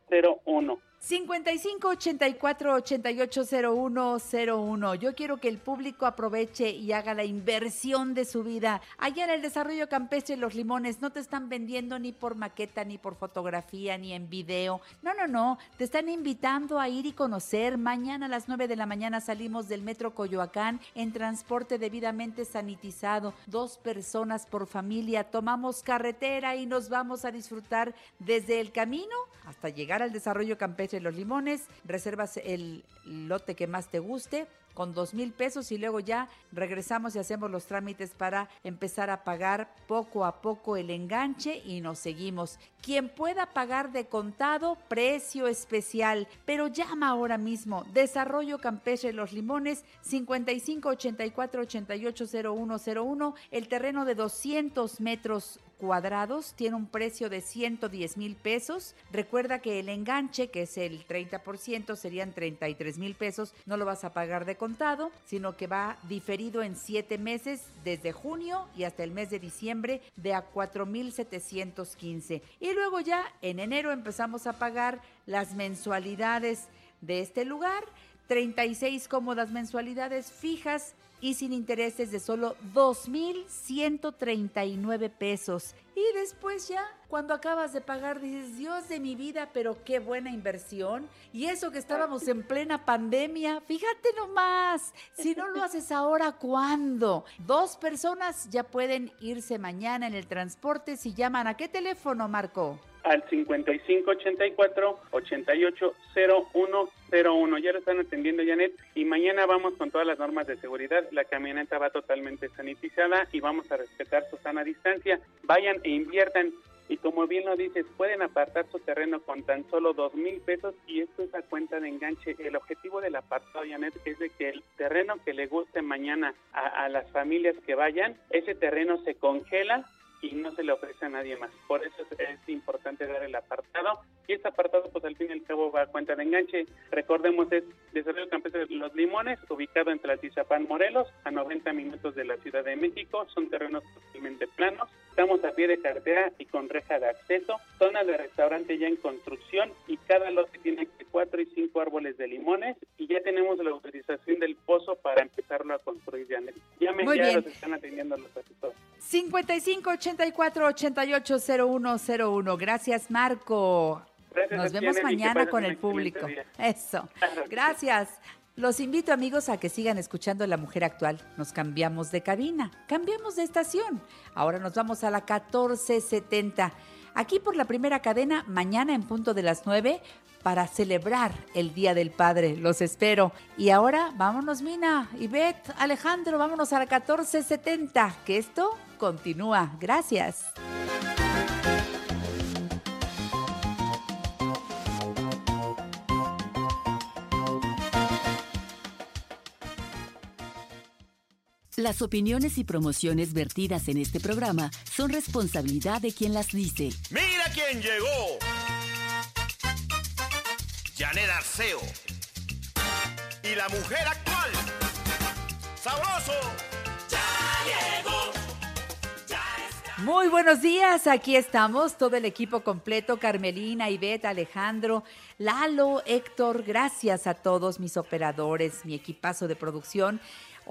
0101. 55 84 88 0101. Yo quiero que el público aproveche y haga la inversión de su vida. Allá en el desarrollo campestre Los Limones no te están vendiendo ni por maqueta, ni por fotografía, ni en video. No, no, no. Te están invitando a ir y conocer. Mañana a las 9 de la mañana salimos del Metro Coyoacán en transporte debidamente sanitizado. Dos personas por familia. Tomamos carretera y nos vamos a disfrutar desde el camino hasta llegar al desarrollo campestre Los Limones, reservas el lote que más te guste con dos mil pesos y luego ya regresamos y hacemos los trámites para empezar a pagar poco a poco el enganche y nos seguimos. Quien pueda pagar de contado, precio especial, pero llama ahora mismo. Desarrollo Campestre Los Limones 55 84 88 0101, el terreno de 200 metros cuadrados tiene un precio de 110 mil pesos. Recuerda que el enganche, que es el 30%, serían 33 mil pesos. No lo vas a pagar de contado, sino que va diferido en siete meses desde junio y hasta el mes de diciembre de a 4 mil 715. Y luego ya en enero empezamos a pagar las mensualidades de este lugar. 36 cómodas mensualidades fijas y sin intereses de solo 2.139 pesos. Y después ya, cuando acabas de pagar, dices, Dios de mi vida, pero qué buena inversión. Y eso que estábamos en plena pandemia, fíjate nomás, si no lo haces ahora, ¿cuándo? Dos personas ya pueden irse mañana en el transporte si llaman. ¿A qué teléfono, Marco? Al 5584-880101. Ya lo están atendiendo, Janet. Y mañana vamos con todas las normas de seguridad. La camioneta va totalmente sanitizada y vamos a respetar su sana distancia. Vayan e inviertan. Y como bien lo dices, pueden apartar su terreno con tan solo dos mil pesos y esto es a cuenta de enganche. El objetivo del apartado, Janet, es de que el terreno que le guste mañana a, a las familias que vayan, ese terreno se congela y no se le ofrece a nadie más. Por eso es, es, importante dar el apartado. Y este apartado, pues al fin y al cabo, va a cuenta de enganche. Recordemos, es Desarrollo Campestre de Los Limones, ubicado en Tlatizapán, Morelos, a 90 minutos de la Ciudad de México. Son terrenos totalmente planos. Estamos a pie de cartera y con reja de acceso. Zona de restaurante ya en construcción y cada lote tiene entre 4 y 5 árboles de limones. Y ya tenemos la autorización del pozo para empezarlo a construir. Ya, ya me ya los están atendiendo los asesores. 55 84 88 0101. Gracias, Marco. Gracias Nos vemos mañana con el público. Eso. Gracias. Los invito amigos a que sigan escuchando La Mujer Actual. Nos cambiamos de cabina, cambiamos de estación. Ahora nos vamos a la 1470. Aquí por la primera cadena, mañana en punto de las 9, para celebrar el Día del Padre. Los espero. Y ahora vámonos, Mina, Ivette, Alejandro, vámonos a la 1470, que esto continúa. Gracias. Las opiniones y promociones vertidas en este programa son responsabilidad de quien las dice. ¡Mira quién llegó! Janet Arceo. Y la mujer actual. ¡Sabroso! ¡Ya llegó! Muy buenos días, aquí estamos, todo el equipo completo, Carmelina, Ivette, Alejandro, Lalo, Héctor, gracias a todos mis operadores, mi equipazo de producción.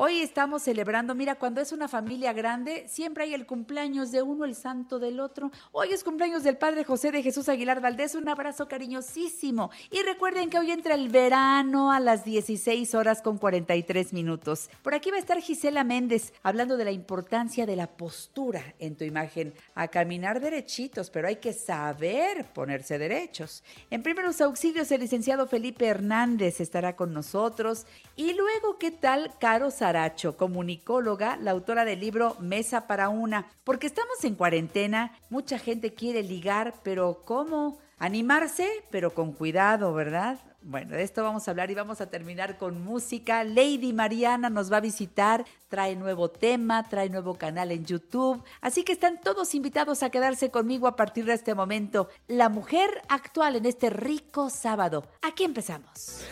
Hoy estamos celebrando, mira, cuando es una familia grande, siempre hay el cumpleaños de uno, el santo del otro. Hoy es cumpleaños del Padre José de Jesús Aguilar Valdés, un abrazo cariñosísimo. Y recuerden que hoy entra el verano a las 16 horas con 43 minutos. Por aquí va a estar Gisela Méndez hablando de la importancia de la postura en tu imagen. A caminar derechitos, pero hay que saber ponerse derechos. En primeros auxilios, el licenciado Felipe Hernández estará con nosotros. Y luego, ¿qué tal Caro Saracho, comunicóloga, la autora del libro Mesa para una. Porque estamos en cuarentena, mucha gente quiere ligar, pero ¿cómo? Animarse, pero con cuidado, ¿verdad? Bueno, de esto vamos a hablar y vamos a terminar con música. Lady Mariana nos va a visitar, trae nuevo tema, trae nuevo canal en YouTube. Así que están todos invitados a quedarse conmigo a partir de este momento. La mujer actual en este rico sábado. Aquí empezamos.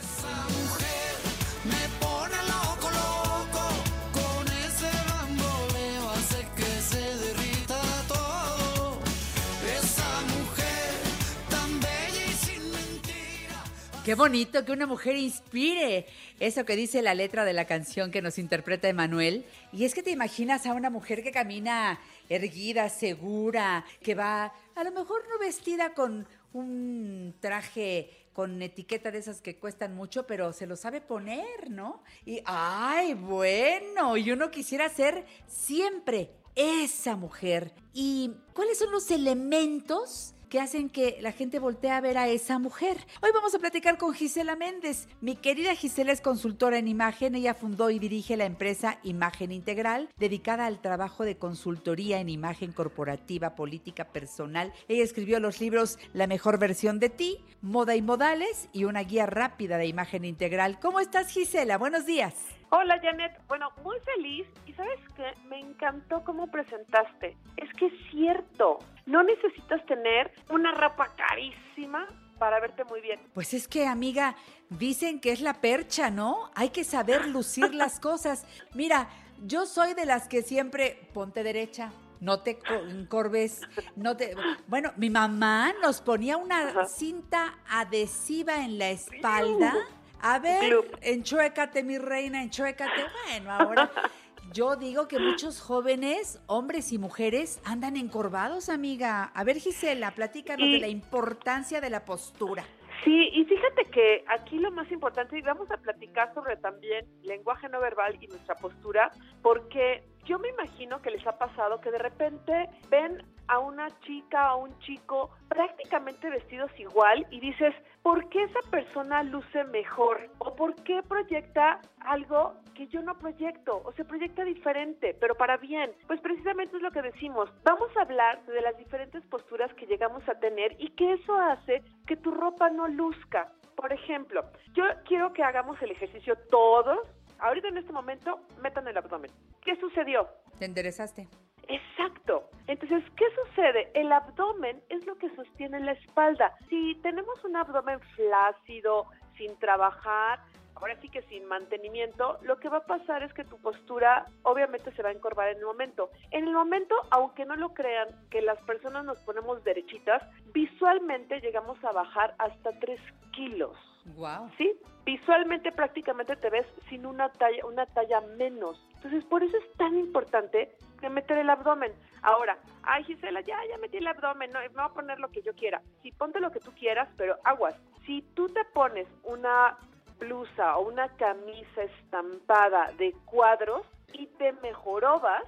Qué bonito que una mujer inspire. Eso que dice la letra de la canción que nos interpreta Emanuel. Y es que te imaginas a una mujer que camina erguida, segura, que va a lo mejor no vestida con un traje con etiqueta de esas que cuestan mucho, pero se lo sabe poner, ¿no? Y, ay, bueno, y uno quisiera ser siempre esa mujer. ¿Y cuáles son los elementos que hacen que la gente voltee a ver a esa mujer. Hoy vamos a platicar con Gisela Méndez. Mi querida Gisela es consultora en imagen. Ella fundó y dirige la empresa Imagen Integral, dedicada al trabajo de consultoría en imagen corporativa, política, personal. Ella escribió los libros La mejor versión de ti, Moda y Modales y una guía rápida de imagen integral. ¿Cómo estás, Gisela? Buenos días. Hola Janet, bueno, muy feliz y sabes qué, me encantó cómo presentaste. Es que es cierto, no necesitas tener una ropa carísima para verte muy bien. Pues es que, amiga, dicen que es la percha, ¿no? Hay que saber lucir las cosas. Mira, yo soy de las que siempre ponte derecha. No te co- encorves, no te... Bueno, mi mamá nos ponía una cinta adhesiva en la espalda. A ver, enchuécate, mi reina, enchuécate. Bueno, ahora yo digo que muchos jóvenes, hombres y mujeres, andan encorvados, amiga. A ver, Gisela, platícanos de la importancia de la postura. Sí, y fíjate que aquí lo más importante, y vamos a platicar sobre también lenguaje no verbal y nuestra postura, porque yo me imagino que les ha pasado que de repente ven a una chica o un chico prácticamente vestidos igual y dices, ¿por qué esa persona luce mejor? ¿O por qué proyecta algo que yo no proyecto? O se proyecta diferente, pero para bien. Pues precisamente es lo que decimos. Vamos a hablar de las diferentes posturas que llegamos a tener y que eso hace que tu ropa no luzca. Por ejemplo, yo quiero que hagamos el ejercicio todos. Ahorita en este momento, metan el abdomen. ¿Qué sucedió? ¿Te enderezaste? Exacto. Entonces, ¿qué sucede? El abdomen es lo que sostiene la espalda. Si tenemos un abdomen flácido, sin trabajar, ahora sí que sin mantenimiento, lo que va a pasar es que tu postura obviamente se va a encorvar en el momento. En el momento, aunque no lo crean, que las personas nos ponemos derechitas, visualmente llegamos a bajar hasta 3 kilos. Wow. ¿sí? Visualmente prácticamente te ves sin una talla, una talla menos. Entonces, por eso es tan importante que meter el abdomen. Ahora, ay Gisela, ya, ya metí el abdomen, no, me voy a poner lo que yo quiera. Sí, ponte lo que tú quieras, pero aguas. Si tú te pones una blusa o una camisa estampada de cuadros y te mejorobas,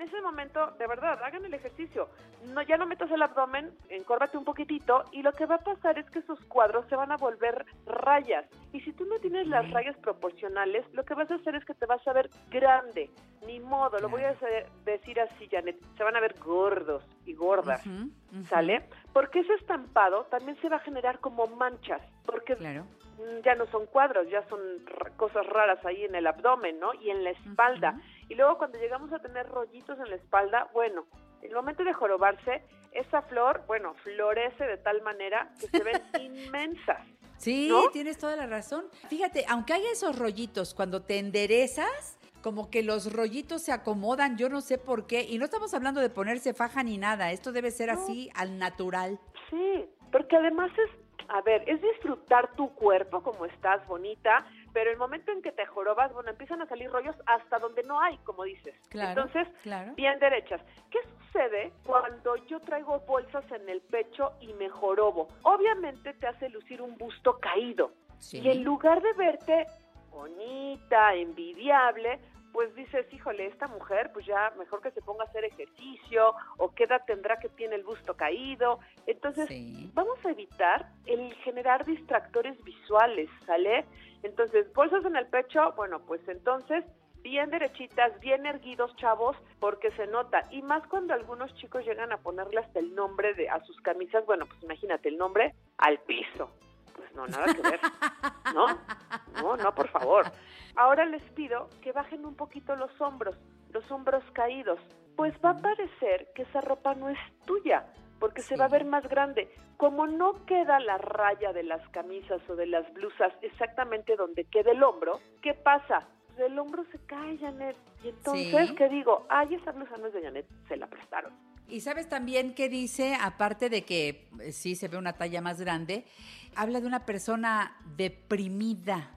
en ese momento, de verdad, hagan el ejercicio. No, ya no metas el abdomen, encórvate un poquitito y lo que va a pasar es que esos cuadros se van a volver rayas. Y si tú no tienes las rayas proporcionales, lo que vas a hacer es que te vas a ver grande. Ni modo, lo voy a hacer- decir así, Janet. Se van a ver gordos y gordas. ¿Sale? Porque ese estampado también se va a generar como manchas. Porque ya no son cuadros, ya son cosas raras ahí en el abdomen, ¿no? Y en la espalda. Y luego cuando llegamos a tener rollitos en la espalda, bueno, en el momento de jorobarse, esa flor, bueno, florece de tal manera que se ven inmensas. Sí, ¿No? tienes toda la razón. Fíjate, aunque haya esos rollitos, cuando te enderezas, como que los rollitos se acomodan, yo no sé por qué. Y no estamos hablando de ponerse faja ni nada, esto debe ser así al natural. Sí, porque además es, a ver, es disfrutar tu cuerpo como estás, bonita, pero el momento en que te jorobas, bueno, empiezan a salir rollos hasta donde no hay, como dices. Claro, Entonces, claro. bien derechas. ¿Qué sucede cuando yo traigo bolsas en el pecho y me jorobo? Obviamente te hace lucir un busto caído. Sí. Y en lugar de verte bonita, envidiable, pues dices, híjole, esta mujer, pues ya mejor que se ponga a hacer ejercicio, o qué edad tendrá que tiene el busto caído. Entonces, vamos a evitar el generar distractores visuales, ¿sale? Entonces, bolsas en el pecho, bueno, pues entonces bien derechitas, bien erguidos, chavos, porque se nota. Y más cuando algunos chicos llegan a ponerle hasta el nombre de a sus camisas, bueno, pues imagínate el nombre al piso. No, nada que ver. No, no, no, por favor. Ahora les pido que bajen un poquito los hombros, los hombros caídos. Pues va a parecer que esa ropa no es tuya, porque se va a ver más grande. Como no queda la raya de las camisas o de las blusas exactamente donde queda el hombro, ¿qué pasa? Pues el hombro se cae, Janet. Y entonces, Sí. ¿qué digo? Ay, esa blusa no es de Janet, se la prestaron. Y sabes también que dice, aparte de que eh, sí se ve una talla más grande, habla de una persona deprimida.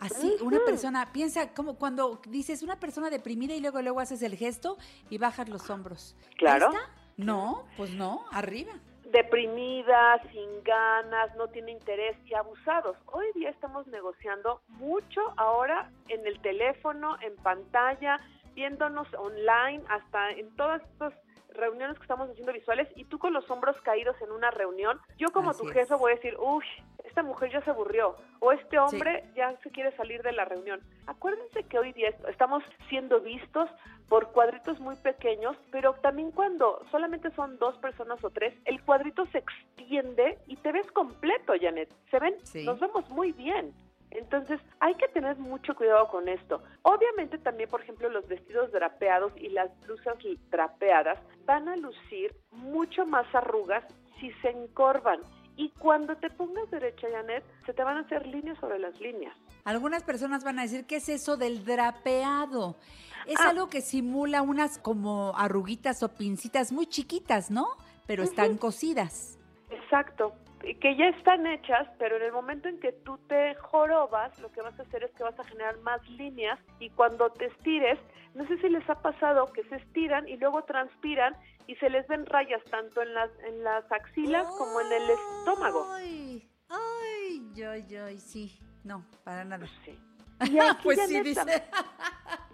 Así, una persona, piensa como cuando dices una persona deprimida y luego luego haces el gesto y bajas los hombros. ¿Ahí Claro. está? No, pues no, arriba. deprimidas, sin ganas, no tiene interés y abusados. Hoy día estamos negociando mucho ahora en el teléfono, en pantalla, viéndonos online, hasta en todas estas reuniones que estamos haciendo visuales y tú con los hombros caídos en una reunión, yo como Así tu es. jefe voy a decir, uy, esta mujer ya se aburrió o este hombre ya se quiere salir de la reunión. Acuérdense que hoy día est- estamos siendo vistos por cuadritos muy pequeños, pero también cuando solamente son dos personas o tres, el cuadrito se extiende y te ves completo, Janet. ¿Se ven? Sí. Nos vemos muy bien. Entonces, hay que tener mucho cuidado con esto. Obviamente también, por ejemplo, los vestidos drapeados y las blusas drapeadas van a lucir mucho más arrugas si se encorvan. Y cuando te pongas derecha, Janet, se te van a hacer líneas sobre las líneas. Algunas personas van a decir, ¿qué es eso del drapeado? Es Ah. algo que simula unas como arruguitas o pincitas muy chiquitas, ¿no? Pero están cosidas. Exacto. Que ya están hechas, pero en el momento en que tú te jorobas, lo que vas a hacer es que vas a generar más líneas y cuando te estires, no sé si les ha pasado que se estiran y luego transpiran y se les ven rayas tanto en las en las axilas como en el estómago. Ay, ay, yo, yo, sí. No, para nada. Sí. Y aquí, pues sí, Janet, dice.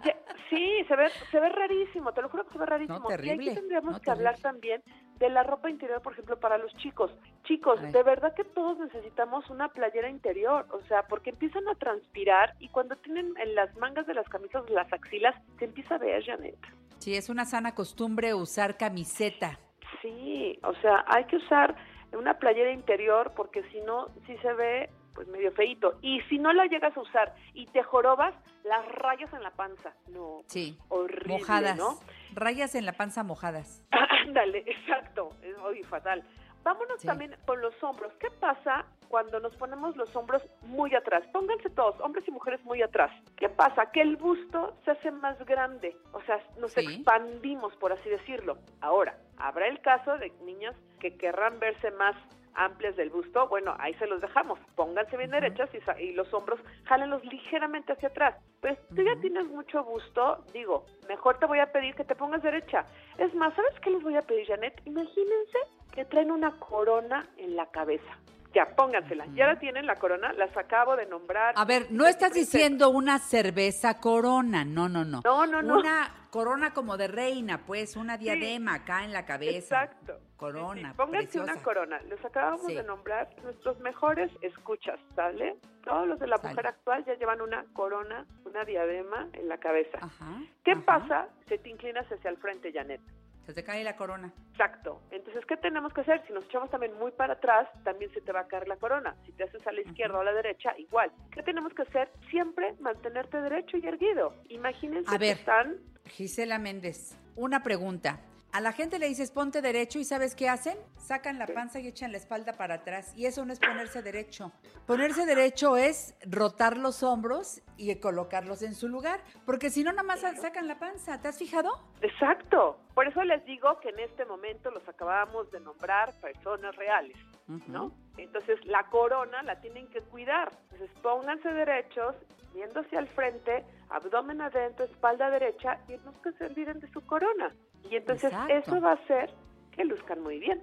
Ya, sí, se ve, se ve rarísimo, te lo juro que se ve rarísimo. No, y aquí terrible, tendríamos no, que hablar terrible. también de la ropa interior, por ejemplo, para los chicos. Chicos, de verdad que todos necesitamos una playera interior, o sea, porque empiezan a transpirar y cuando tienen en las mangas de las camisas las axilas, se empieza a ver, Janet. Sí, es una sana costumbre usar camiseta. Sí, o sea, hay que usar una playera interior porque si no, sí se ve pues medio feito. Y si no la llegas a usar y te jorobas, las rayas en la panza. No, Sí. horrible, mojadas. ¿no? Rayas en la panza mojadas. Ándale, exacto, es hoy fatal. Vámonos Sí. también con los hombros. ¿Qué pasa cuando nos ponemos los hombros muy atrás? Pónganse todos, hombres y mujeres muy atrás. ¿Qué pasa? Que el busto se hace más grande, o sea, nos Sí. expandimos, por así decirlo. Ahora, habrá el caso de niñas que querrán verse más amplias del busto, bueno, ahí se los dejamos. Pónganse bien derechas y, y los hombros, jálenlos ligeramente hacia atrás. Pues tú ya tienes mucho busto, digo, mejor te voy a pedir que te pongas derecha. Es más, ¿sabes qué les voy a pedir, Janet? Imagínense que traen una corona en la cabeza. Ya, póngansela. Ya la tienen la corona, las acabo de nombrar. A ver, no estás princesa. diciendo una cerveza corona, no, no, no. No, no, no. Una corona como de reina, pues, una diadema acá en la cabeza. Exacto. Corona, Sí, sí. Pónganse preciosa. una corona. Les acabamos de nombrar nuestros mejores escuchas, ¿sale? Todos los de la Sale. mujer actual ya llevan una corona, una diadema en la cabeza. Ajá. ¿Qué ajá. pasa si te inclinas hacia el frente, Janet? Se te cae la corona. Exacto. Entonces, ¿qué tenemos que hacer? Si nos echamos también muy para atrás, también se te va a caer la corona. Si te haces a la izquierda o a la derecha, igual. ¿Qué tenemos que hacer? Siempre mantenerte derecho y erguido. Imagínense A que ver. están... Gisela Méndez, una pregunta. A la gente le dices ponte derecho y ¿sabes qué hacen? Sacan la panza y echan la espalda para atrás. Y eso no es ponerse derecho. Ponerse derecho es rotar los hombros y colocarlos en su lugar. Porque si no, nada más sacan la panza. ¿Te has fijado? Exacto. Por eso les digo que en este momento los acabamos de nombrar personas reales, ¿no? Entonces, la corona la tienen que cuidar. Entonces, pónganse derechos, viendo hacia el frente, abdomen adentro, espalda derecha, y no que se olviden de su corona. Y entonces, Exacto. eso va a hacer que luzcan muy bien.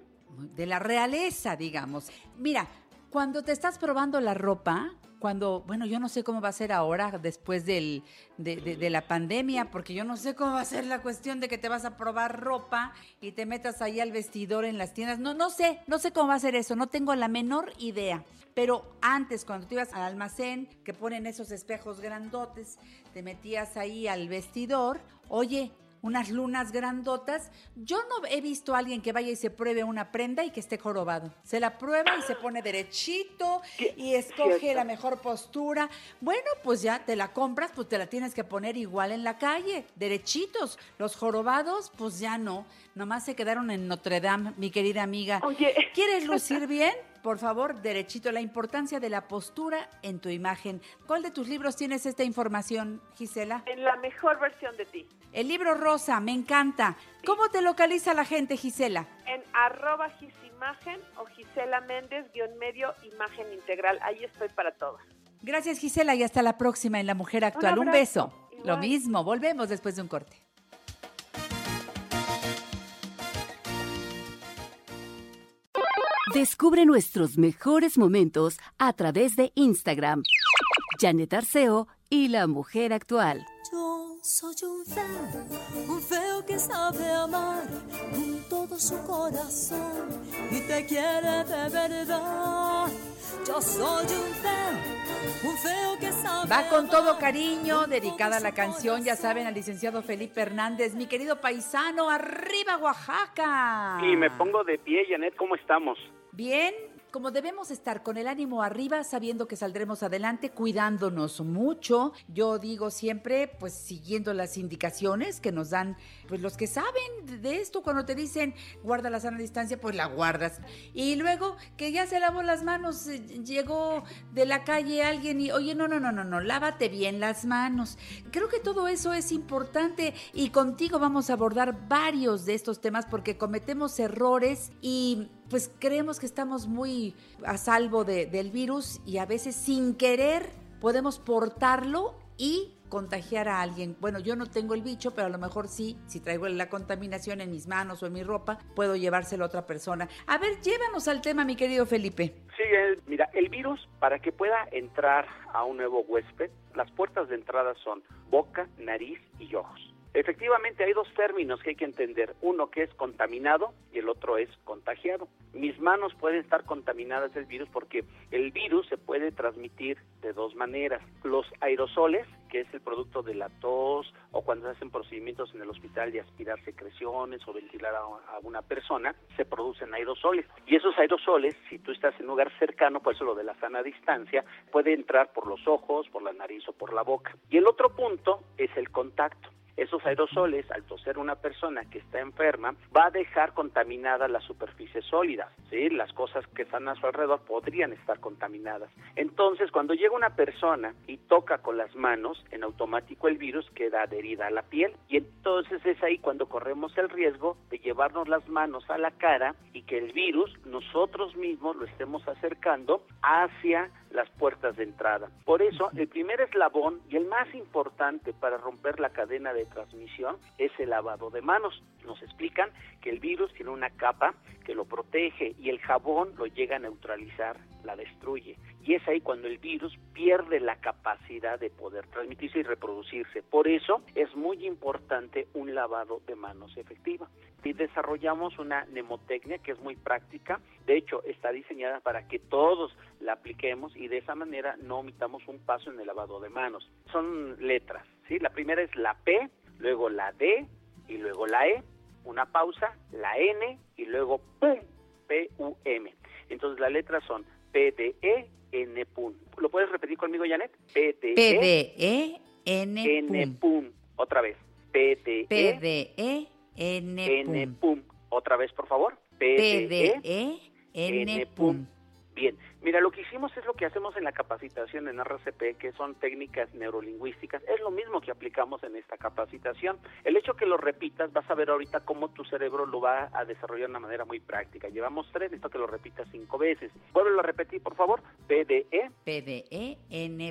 De la realeza, digamos. Mira, Cuando te estás probando la ropa, cuando, bueno, yo no sé cómo va a ser ahora después del, de, de- de la pandemia, porque yo no sé cómo va a ser la cuestión de que te vas a probar ropa y te metas ahí al vestidor en las tiendas. No, no sé, no sé cómo va a ser eso, no tengo la menor idea. Pero antes, cuando tú ibas al almacén, que ponen esos espejos grandotes, te metías ahí al vestidor, oye, unas lunas grandotas. Yo no he visto a alguien que vaya y se pruebe una prenda y que esté jorobado. Se la prueba y se pone derechito y escoge cierto. la mejor postura. Bueno, pues ya te la compras, pues te la tienes que poner igual en la calle, derechitos. Los jorobados, pues ya no. Nomás se quedaron en Notre Dame, mi querida amiga. Oye. ¿Quieres lucir bien? Por favor, derechito, la importancia de la postura en tu imagen. ¿Cuál de tus libros tienes esta información, Gisela? En la mejor versión de ti. El libro rosa, me encanta. ¿Cómo te localiza la gente, Gisela? En arroba gisimagen o Gisela Méndez guion medio imagen integral. Ahí estoy para todos. Gracias, Gisela, y hasta la próxima en La Mujer Actual. Un, beso. Lo mismo, volvemos después de un corte. Descubre nuestros mejores momentos a través de Instagram. Janet Arceo y la mujer actual. Yo soy un feo, un feo que sabe amar con todo su corazón y te quiere de verdad. Yo soy un feo, un feo que sabe Va con todo cariño, con dedicada a todo la canción, ya saben, al licenciado Felipe Hernández, mi querido paisano, arriba Oaxaca. Y me pongo de pie, Janet, ¿cómo estamos? Bien, como debemos estar con el ánimo arriba, sabiendo que saldremos adelante, cuidándonos mucho. Yo digo siempre, pues siguiendo las indicaciones que nos dan, pues los que saben de esto, cuando te dicen guarda la sana distancia, pues la guardas. Y luego que ya se lavó las manos, eh, llegó de la calle alguien y, oye, no, no, no, no, no, lávate bien las manos. Creo que todo eso es importante y contigo vamos a abordar varios de estos temas porque cometemos errores y pues creemos que estamos muy a salvo de- del virus y a veces sin querer podemos portarlo y contagiar a alguien. Bueno, yo no tengo el bicho, pero a lo mejor sí, si traigo la contaminación en mis manos o en mi ropa, puedo llevárselo a otra persona. A ver, llévanos al tema, mi querido Felipe. Sí, el- mira, el virus, para que pueda entrar a un nuevo huésped, las puertas de entrada son boca, nariz y ojos. Efectivamente, hay dos términos que hay que entender. Uno que es contaminado y el otro es contagiado. Mis manos pueden estar contaminadas del virus porque el virus se puede transmitir de dos maneras. Los aerosoles, que es el producto de la tos o cuando se hacen procedimientos en el hospital de aspirar secreciones o ventilar a, una persona, se producen aerosoles. Y esos aerosoles, si tú estás en un lugar cercano, por eso lo de la sana distancia, puede entrar por los ojos, por la nariz o por la boca. Y el otro punto es el contacto. Esos aerosoles, al toser una persona que está enferma, va a dejar contaminadas las superficies sólidas, ¿sí? Las cosas que están a su alrededor podrían estar contaminadas. Entonces, cuando llega una persona y toca con las manos, en automático el virus queda adherida a la piel y entonces es ahí cuando corremos el riesgo de llevarnos las manos a la cara y que el virus nosotros mismos lo estemos acercando hacia las puertas de entrada. Por eso, el primer eslabón y el más importante para romper la cadena de transmisión es el lavado de manos. Nos explican que el virus tiene una capa que lo protege y el jabón lo llega a neutralizar, la destruye. Y es ahí cuando el virus pierde la capacidad de poder transmitirse y reproducirse. Por eso es muy importante un lavado de manos efectiva. Y desarrollamos una mnemotecnia que es muy práctica. De hecho, está diseñada para que todos la apliquemos y de esa manera no omitamos un paso en el lavado de manos. Son letras, ¿sí? La primera es la P, luego la D y luego la E, una pausa, la N y luego PUM, P-U-M. Entonces las letras son P, D, E, N, PUM. ¿Lo puedes repetir conmigo, Janet? P, D, E, P-D-E-N. N, PUM. Otra vez. P, D, E, P-D-E-N. N, PUM. Otra vez, por favor. P, D, E, P-D-E-N. Pum. Bien, mira, lo que hicimos es lo que hacemos en la capacitación en RCP, que son técnicas neurolingüísticas, es lo mismo que aplicamos en esta capacitación. El hecho que lo repitas, vas a ver ahorita cómo tu cerebro lo va a desarrollar de una manera muy práctica. Llevamos tres, necesito que lo repitas cinco veces. Vuelve a repetir, por favor. PDE.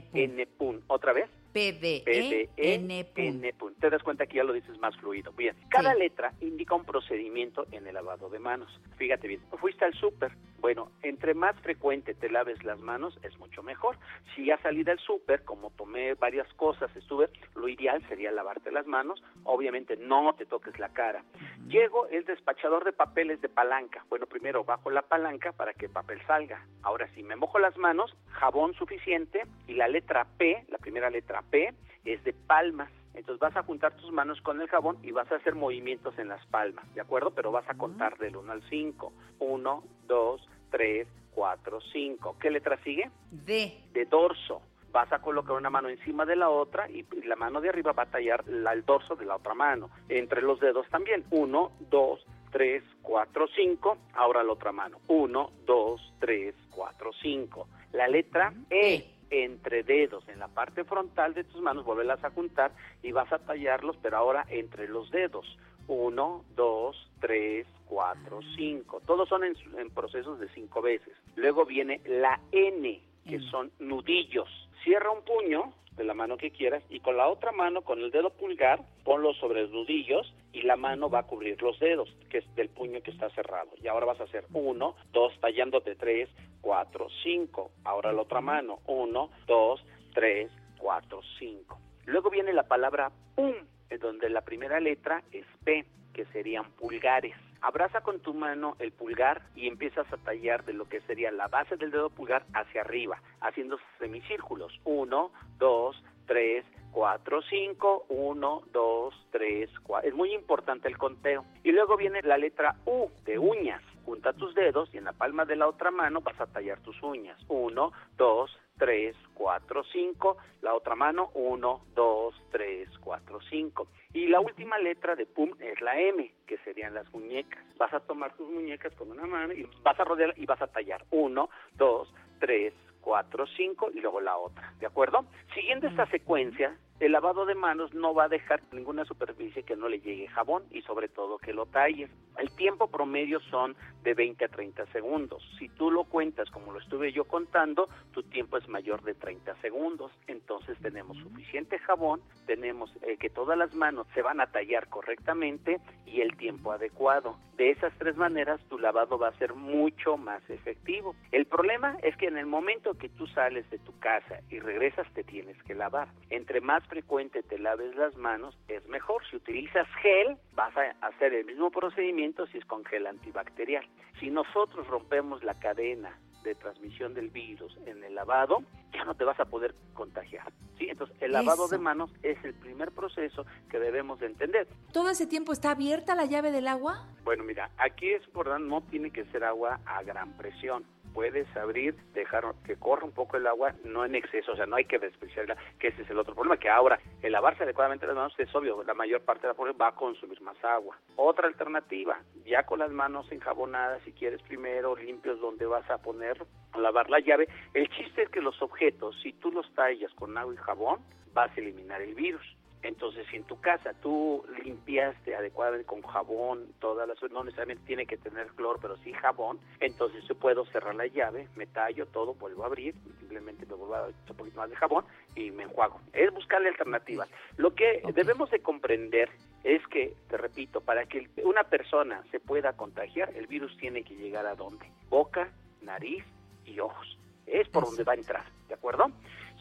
Pum. N, pum. Otra vez. P-D-E-N. Pum. N, pum. Te das cuenta que ya lo dices más fluido. Bien. Cada letra indica un procedimiento en el lavado de manos. Fíjate bien. Fuiste al súper. Bueno, Bueno, entre más frecuente te laves las manos es mucho mejor. Si ya salí del súper, como tomé varias cosas, estuve, lo ideal sería lavarte las manos. Obviamente no te toques la cara. Llego el despachador de papeles de palanca. Bueno, primero bajo la palanca para que el papel salga. Ahora sí, me mojo las manos, jabón suficiente y la letra P, la primera letra P, es de palmas. Entonces vas a juntar tus manos con el jabón y vas a hacer movimientos en las palmas, ¿de acuerdo? Pero vas a contar del 1 al 5. 1, 2, 3, 4, 5. ¿Qué letra sigue? D. De dorso. Vas a colocar una mano encima de la otra y la mano de arriba va a tallar la- el dorso de la otra mano. Entre los dedos también. 1, 2, 3, 4, 5. Ahora la otra mano. 1, 2, 3, 4, 5. La letra E entre dedos en la parte frontal de tus manos, vuelvelas a juntar y vas a tallarlos, pero ahora entre los dedos. 1, 2, 3, 4, 5. Todos son en procesos de cinco veces. Luego viene la N, que son nudillos. Cierra un puño de la mano que quieras y con la otra mano, con el dedo pulgar, ponlo sobre los nudillos y la mano va a cubrir los dedos, que es del puño que está cerrado. Y ahora vas a hacer uno, dos, tallándote tres, cuatro, cinco. Ahora la otra mano, uno, dos, tres, cuatro, cinco. Luego viene la palabra pum, donde la primera letra es P, que serían pulgares. Abraza con tu mano el pulgar y empiezas a tallar de lo que sería la base del dedo pulgar hacia arriba, haciendo semicírculos. Uno, dos, tres, cuatro, cinco, uno, dos, tres, cuatro. Es muy importante el conteo. Y luego viene la letra U de uñas. Junta tus dedos y en la palma de la otra mano vas a tallar tus uñas. Uno, dos, tres, cuatro, cinco. La otra mano, uno, dos, tres, cuatro, cinco. Y la última letra de PUM es la M, que serían las muñecas. Vas a tomar tus muñecas con una mano y vas a rodear y vas a tallar. Uno, dos, tres, cuatro, cinco y luego la otra. ¿De acuerdo? Siguiendo esta secuencia, el lavado de manos no va a dejar ninguna superficie que no le llegue jabón y sobre todo que lo talles. El tiempo promedio son de 20 a 30 segundos. Si tú lo cuentas como lo estuve yo contando, tu tiempo es mayor de 30 segundos. Entonces tenemos suficiente jabón, tenemos eh, que todas las manos se van a tallar correctamente y el tiempo adecuado. De esas tres maneras tu lavado va a ser mucho más efectivo. El problema es que en el momento que tú sales de tu casa y regresas te tienes que lavar. Entre más frecuente te laves las manos es mejor. Si utilizas gel vas a hacer el mismo procedimiento si es con gel antibacterial. Si nosotros rompemos la cadena de transmisión del virus en el lavado, ya no te vas a poder contagiar. ¿sí? Entonces, el lavado Eso. de manos es el primer proceso que debemos de entender. ¿Todo ese tiempo está abierta la llave del agua? Bueno, mira, aquí es importante, no tiene que ser agua a gran presión. Puedes abrir, dejar que corra un poco el agua, no en exceso, o sea, no hay que despreciarla, que ese es el otro problema, que ahora el lavarse adecuadamente las manos es obvio, la mayor parte de la población va a consumir más agua. Otra alternativa, ya con las manos enjabonadas, si quieres primero limpios donde vas a poner, lavar la llave, el chiste es que los objetos, si tú los tallas con agua y jabón, vas a eliminar el virus. Entonces, si en tu casa tú limpiaste adecuadamente con jabón, todas las no necesariamente tiene que tener cloro, pero sí jabón, entonces yo puedo cerrar la llave, me tallo todo, vuelvo a abrir, simplemente me vuelvo a echar un poquito más de jabón y me enjuago. Es buscarle alternativas. Lo que debemos de comprender es que, te repito, para que una persona se pueda contagiar, el virus tiene que llegar a dónde? Boca, nariz y ojos. Es por donde va a entrar, ¿de acuerdo?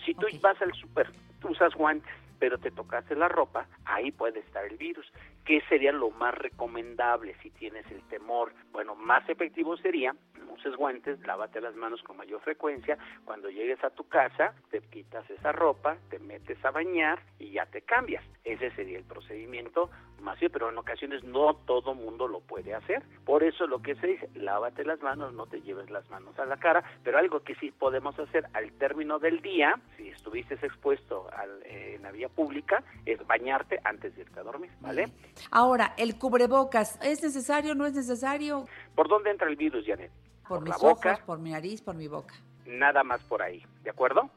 Si tú vas al súper, tú usas guantes, pero te tocaste la ropa, ahí puede estar el virus. ¿Qué sería lo más recomendable si tienes el temor? Bueno, más efectivo sería, uses guantes, lávate las manos con mayor frecuencia, cuando llegues a tu casa, te quitas esa ropa, te metes a bañar y ya te cambias. Ese sería el procedimiento más bien, pero en ocasiones no todo mundo lo puede hacer. Por eso lo que se dice, lávate las manos, no te lleves las manos a la cara, pero algo que sí podemos hacer al término del día, si estuviste expuesto al, eh, en la vía pública, es bañarte antes de irte a dormir, ¿vale? Ahora, el cubrebocas, ¿es necesario o no es necesario? ¿Por dónde entra el virus, Janet? Por, mis la boca. ojos, por mi nariz, por mi boca. Nada más por ahí, ¿de acuerdo?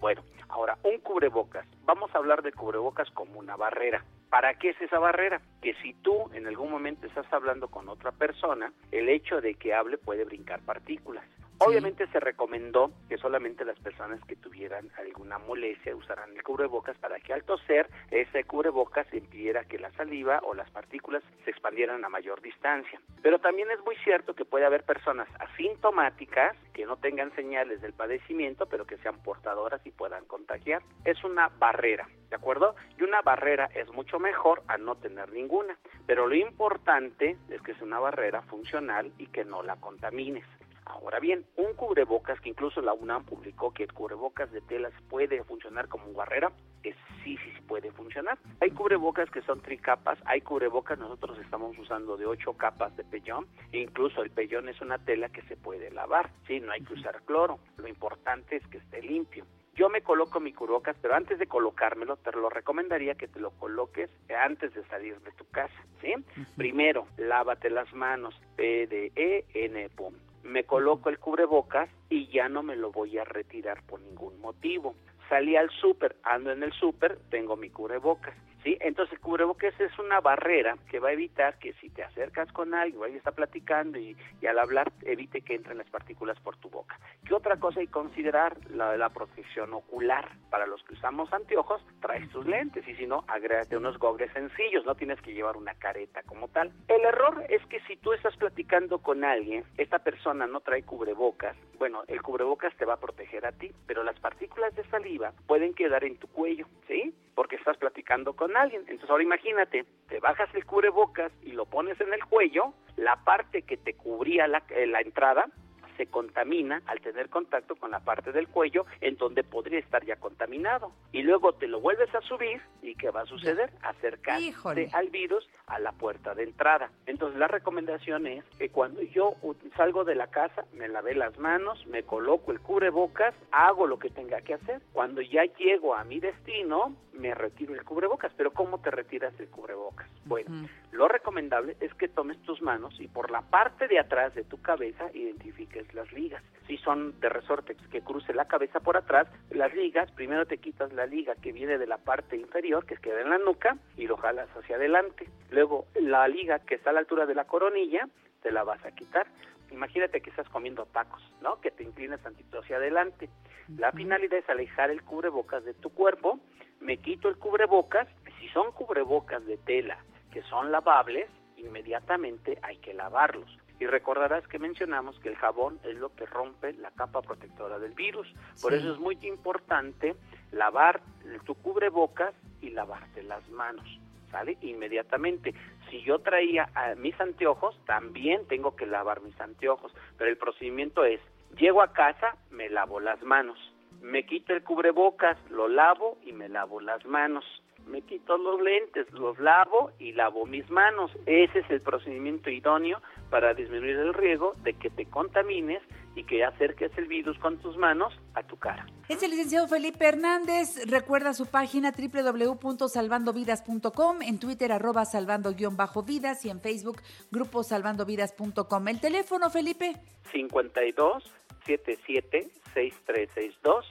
Bueno, ahora, un cubrebocas. Vamos a hablar de cubrebocas como una barrera. ¿Para qué es esa barrera? Que si tú en algún momento estás hablando con otra persona, el hecho de que hable puede brincar partículas. Obviamente se recomendó que solamente las personas que tuvieran alguna molestia usaran el cubrebocas para que al toser ese cubrebocas impidiera que la saliva o las partículas se expandieran a mayor distancia. Pero también es muy cierto que puede haber personas asintomáticas que no tengan señales del padecimiento, pero que sean portadoras y puedan contagiar. Es una barrera, ¿de acuerdo? Y una barrera es mucho mejor a no tener ninguna. Pero lo importante es que es una barrera funcional y que no la contamines. Ahora bien, un cubrebocas que incluso la UNAM publicó que el cubrebocas de telas puede funcionar como barrera, es sí, sí, puede funcionar. Hay cubrebocas que son tricapas, hay cubrebocas, nosotros estamos usando de ocho capas de pellón, e incluso el pellón es una tela que se puede lavar, sí, no hay que usar cloro, lo importante es que esté limpio. Yo me coloco mi cubrebocas, pero antes de colocármelo, te lo recomendaría que te lo coloques antes de salir de tu casa, ¿sí? Primero, lávate las manos, P, D, E, N, pum me coloco el cubrebocas y ya no me lo voy a retirar por ningún motivo. Salí al súper, ando en el súper, tengo mi cubrebocas. ¿Sí? Entonces cubrebocas es una barrera que va a evitar que si te acercas con alguien o alguien está platicando y, al hablar evite que entren las partículas por tu boca. ¿Qué otra cosa hay que considerar? La, la protección ocular. Para los que usamos anteojos, traes tus lentes y si no, agrégate unos gogles sencillos, no tienes que llevar una careta como tal. El error es que si tú estás platicando con alguien, esta persona no trae cubrebocas, bueno, el cubrebocas te va a proteger a ti, pero las partículas de saliva pueden quedar en tu cuello, ¿sí? Porque estás platicando con alguien. Entonces ahora imagínate, te bajas el cubrebocas y lo pones en el cuello, la parte que te cubría la, eh, la entrada se contamina al tener contacto con la parte del cuello en donde podría estar ya contaminado. Y luego te lo vuelves a subir y ¿qué va a suceder? Acercarte al virus a la puerta de entrada. Entonces la recomendación es que cuando yo salgo de la casa, me lavé las manos, me coloco el cubrebocas, hago lo que tenga que hacer. Cuando ya llego a mi destino, me retiro el cubrebocas. Pero ¿cómo te retiras el cubrebocas? Bueno, lo recomendable es que tomes tus manos y por la parte de atrás de tu cabeza identifiques las ligas. Si son de resorte que cruce la cabeza por atrás, las ligas, primero te quitas la liga que viene de la parte inferior, que queda en la nuca, y lo jalas hacia adelante. Luego la liga que está a la altura de la coronilla, te la vas a quitar. Imagínate que estás comiendo tacos, ¿no? Que te inclinas tantito hacia adelante. La finalidad es alejar el cubrebocas de tu cuerpo. Me quito el cubrebocas. Si son cubrebocas de tela que son lavables, inmediatamente hay que lavarlos. Y recordarás que mencionamos que el jabón es lo que rompe la capa protectora del virus. Por eso es muy importante lavar tu cubrebocas y lavarte las manos. ¿Sale? Inmediatamente. Si yo traía mis anteojos, también tengo que lavar mis anteojos. Pero el procedimiento es, llego a casa, me lavo las manos. Me quito el cubrebocas, lo lavo y me lavo las manos me quito los lentes, los lavo y lavo mis manos. Ese es el procedimiento idóneo para disminuir el riesgo de que te contamines y que acerques el virus con tus manos a tu cara. Es el licenciado Felipe Hernández. Recuerda su página www.salvandovidas.com, en Twitter arroba salvando-vidas y en Facebook grupo salvandovidas.com. ¿El teléfono, Felipe? 52 77 6362.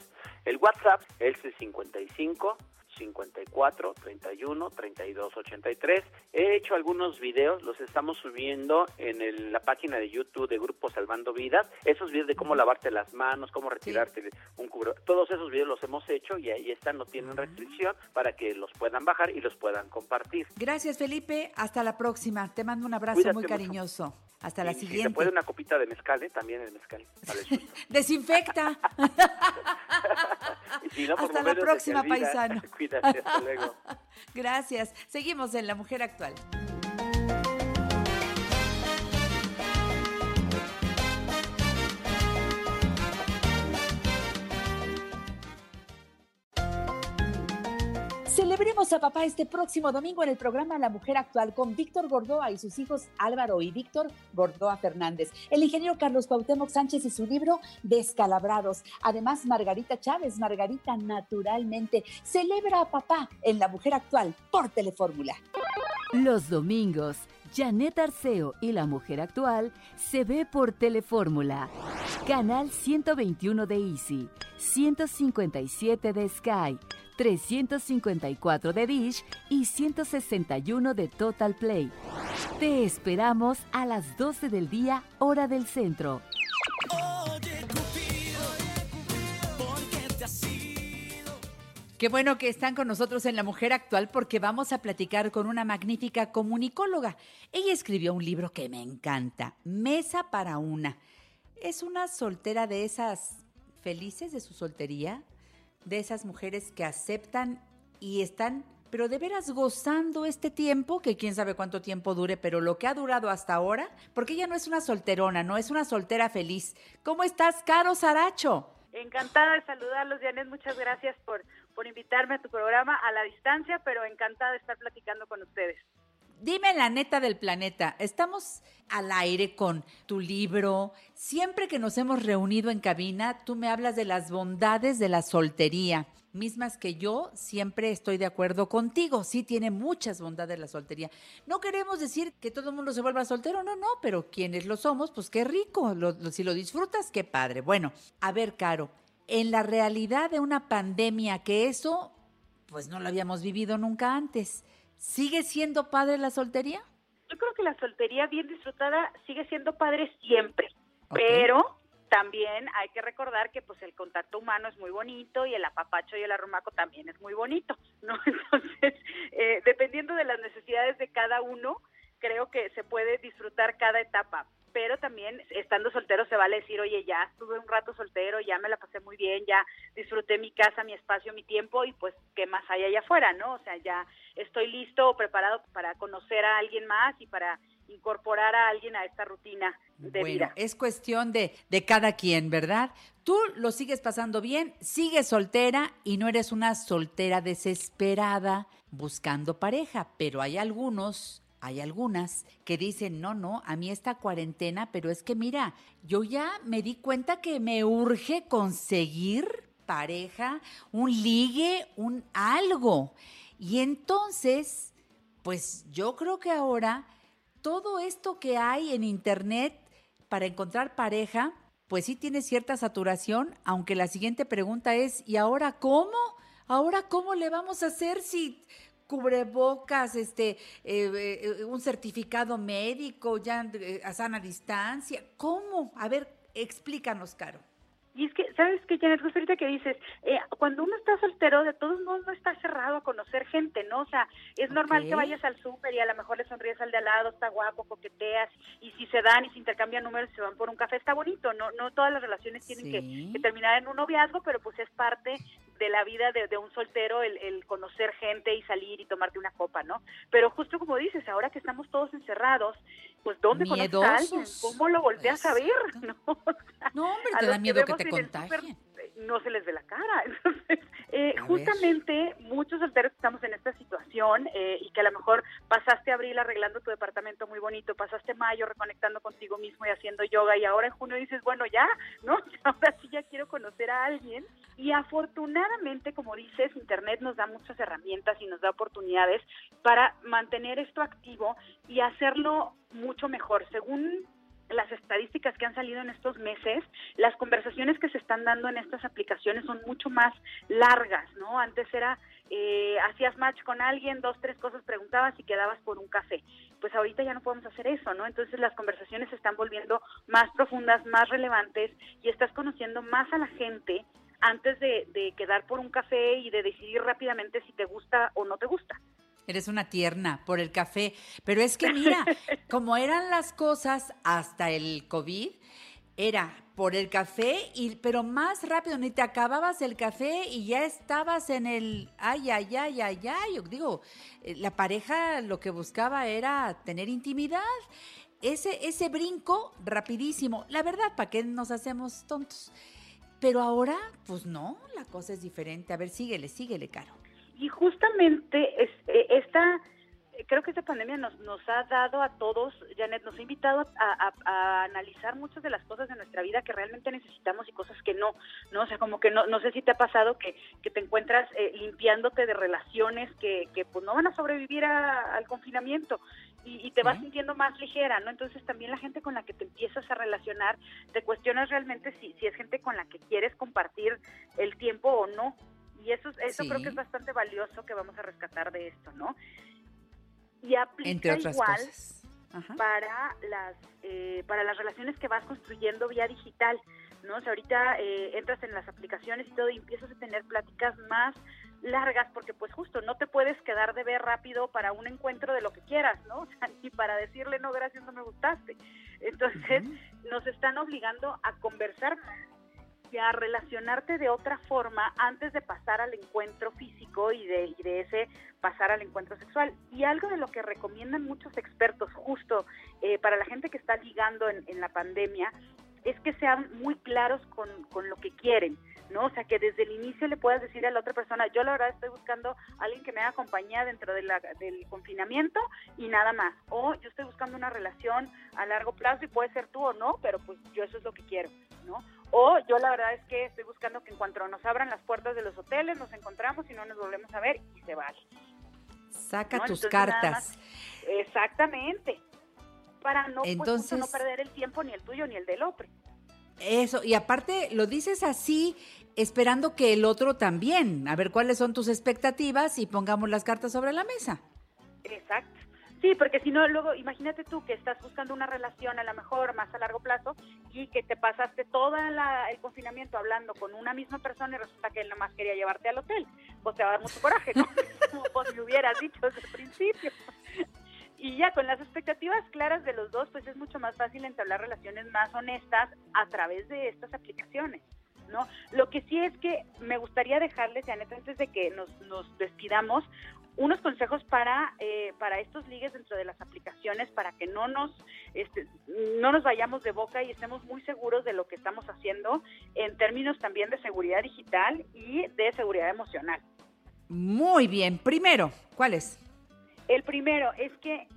El WhatsApp es el 55 54 31 32 83. He hecho algunos videos, los estamos subiendo en la página de YouTube de Grupo Salvando Vidas. Esos videos de cómo lavarte las manos, cómo retirarte un cubro. Todos esos videos los hemos hecho y ahí están, no tienen restricción para que los puedan bajar y los puedan compartir. Gracias, Felipe. Hasta la próxima. Te mando un abrazo muy cariñoso. Hasta la siguiente. Si se puede una copita de mezcal, ¿eh? también el mezcal. Desinfecta. hasta la próxima, paisano. Cuídate, Gracias. Seguimos en La Mujer Actual. Celebremos a papá este próximo domingo en el programa La Mujer Actual con Víctor Gordoa y sus hijos Álvaro y Víctor Gordoa Fernández, el ingeniero Carlos Cuauhtémoc Sánchez y su libro Descalabrados. Además, Margarita Chávez, Margarita Naturalmente, celebra a papá en La Mujer Actual por Telefórmula. Los domingos, Janet Arceo y La Mujer Actual se ve por Telefórmula. Canal 121 de Easy, 157 de Sky. 354 de Dish y 161 de Total Play. Te esperamos a las 12 del día, hora del centro. Qué bueno que están con nosotros en La Mujer Actual porque vamos a platicar con una magnífica comunicóloga. Ella escribió un libro que me encanta, Mesa para una. Es una soltera de esas felices de su soltería, de esas mujeres que aceptan y están, pero de veras gozando este tiempo, que quién sabe cuánto tiempo dure, pero lo que ha durado hasta ahora, porque ella no es una solterona, no es una soltera feliz. ¿Cómo estás, Caro Saracho? Encantada de saludarlos, Janet. Muchas gracias por, por invitarme a tu programa a la distancia, pero encantada de estar platicando con ustedes. Dime la neta del planeta, estamos al aire con tu libro. Siempre que nos hemos reunido en cabina, tú me hablas de las bondades de la soltería, mismas que yo siempre estoy de acuerdo contigo. Sí, tiene muchas bondades la soltería. No queremos decir que todo el mundo se vuelva soltero, no, no, pero quienes lo somos, pues qué rico. Lo- lo- si lo disfrutas, qué padre. Bueno, a ver, Caro, en la realidad de una pandemia, que eso, pues no lo habíamos vivido nunca antes. ¿Sigue siendo padre la soltería? Yo creo que la soltería bien disfrutada sigue siendo padre siempre, pero también hay que recordar que pues el contacto humano es muy bonito y el apapacho y el arrumaco también es muy bonito, ¿no? Entonces, eh, dependiendo de las necesidades de cada uno, creo que se puede disfrutar cada etapa. Pero también estando soltero se vale decir, oye, ya estuve un rato soltero, ya me la pasé muy bien, ya disfruté mi casa, mi espacio, mi tiempo y pues qué más hay allá afuera, ¿no? O sea, ya estoy listo o preparado para conocer a alguien más y para incorporar a alguien a esta rutina de bueno, vida. es cuestión de, de cada quien, ¿verdad? Tú lo sigues pasando bien, sigues soltera y no eres una soltera desesperada buscando pareja, pero hay algunos, hay algunas que dicen, no, no, a mí esta cuarentena, pero es que mira, yo ya me di cuenta que me urge conseguir pareja, un ligue, un algo. Y entonces, pues yo creo que ahora todo esto que hay en internet para encontrar pareja, pues sí tiene cierta saturación, aunque la siguiente pregunta es, ¿y ahora cómo? ¿Ahora cómo le vamos a hacer si cubrebocas, este, eh, eh, un certificado médico, ya eh, a sana distancia? ¿Cómo? A ver, explícanos, Caro. Y es que, ¿sabes qué, Janet? Justo ahorita que dices, eh, cuando uno está soltero, de todos modos no está cerrado a conocer gente, ¿no? O sea, es normal que vayas al súper y a lo mejor le sonríes al de al lado, está guapo, coqueteas, y si se dan y se intercambian números y se van por un café, está bonito, ¿no? No todas las relaciones tienen que terminar en un noviazgo, pero pues es parte de la vida de, de un soltero el, el conocer gente y salir y tomarte una copa, ¿no? Pero justo como dices, ahora que estamos todos encerrados, pues ¿dónde conoces a alguien? ¿Cómo lo volteas a ver? ¿No? No, hombre, te da miedo que te contagien. No se les ve la cara. Entonces, eh, justamente muchos solteros estamos en esta situación eh, y que a lo mejor pasaste abril arreglando tu departamento muy bonito, pasaste mayo reconectando contigo mismo y haciendo yoga y ahora en junio dices, bueno, ya, ¿no? Ahora sí ya quiero conocer a alguien. Y afortunadamente, como dices, Internet nos da muchas herramientas y nos da oportunidades para mantener esto activo y hacerlo mucho mejor. Según las estadísticas que han salido en estos meses, las conversaciones que se están dando en estas aplicaciones son mucho más largas, ¿no? Antes era, eh, hacías match con alguien, dos, tres cosas preguntabas y quedabas por un café. Pues ahorita ya no podemos hacer eso, ¿no? Entonces las conversaciones se están volviendo más profundas, más relevantes y estás conociendo más a la gente antes de, de quedar por un café y de decidir rápidamente si te gusta o no te gusta. Eres una tierna por el café. Pero es que mira, como eran las cosas hasta el COVID, era por el café, y, pero más rápido, ni te acababas el café y ya estabas en el, ay, ay, ay, ay, ay. Yo digo, eh, la pareja lo que buscaba era tener intimidad. Ese, ese brinco rapidísimo. La verdad, ¿para qué nos hacemos tontos? Pero ahora, pues no, la cosa es diferente. A ver, síguele, síguele, Caro. Y justamente es, eh, esta, creo que esta pandemia nos, nos ha dado a todos, Janet, nos ha invitado a, a- a analizar muchas de las cosas de nuestra vida que realmente necesitamos y cosas que no, ¿no? O sea, como que no, no sé si te ha pasado que, que te encuentras eh, limpiándote de relaciones que, que pues no van a sobrevivir a- al confinamiento y, y te vas sintiendo más ligera, ¿no? Entonces también la gente con la que te empiezas a relacionar, te cuestionas realmente si, si es gente con la que quieres compartir el tiempo o no. Y eso, eso Sí. creo que es bastante valioso que vamos a rescatar de esto, ¿no? Y aplica Entre otras igual cosas. Para las eh, para las relaciones que vas construyendo vía digital, ¿no? O sea, ahorita eh, entras en las aplicaciones y todo y empiezas a tener pláticas más largas porque pues justo no te puedes quedar de ver rápido para un encuentro de lo que quieras, ¿no? O sea, ni para decirle no, gracias, no me gustaste. Entonces, nos están obligando a conversar más a relacionarte de otra forma antes de pasar al encuentro físico y de, de ese pasar al encuentro sexual. Y algo de lo que recomiendan muchos expertos justo eh, para la gente que está ligando en, la pandemia es que sean muy claros con, con lo que quieren. ¿no? O sea, que desde el inicio le puedas decir a la otra persona, yo la verdad estoy buscando alguien que me haga compañía dentro del confinamiento y nada más. O yo estoy buscando una relación a largo plazo y puede ser tú o no, pero pues yo eso es lo que quiero, ¿no? O yo la verdad es que estoy buscando que en cuanto nos abran las puertas de los hoteles, nos encontramos y no nos volvemos a ver y se vale. Saca ¿no? tus Entonces, cartas. más- exactamente. Para no, pues, Entonces- no perder el tiempo ni el tuyo ni el del otro. Eso, y aparte lo dices así, esperando que el otro también. A ver cuáles son tus expectativas y pongamos las cartas sobre la mesa. Exacto. Sí, porque si no, luego imagínate tú que estás buscando una relación a lo mejor más a largo plazo y que te pasaste todo el confinamiento hablando con una misma persona y resulta que él nomás quería llevarte al hotel. Pues te va a dar mucho coraje, ¿no? Como pues hubieras dicho desde el principio. Y ya con las expectativas claras de los dos, pues es mucho más fácil entablar relaciones más honestas a través de estas aplicaciones. ¿no? Lo que sí es que me gustaría dejarles, Janet, antes de que nos, nos despidamos, unos consejos para, eh, para estos ligues dentro de las aplicaciones para que no nos, este, no nos vayamos de boca y estemos muy seguros de lo que estamos haciendo en términos también de seguridad digital y de seguridad emocional. Muy bien. Primero, ¿cuál es? El primero es que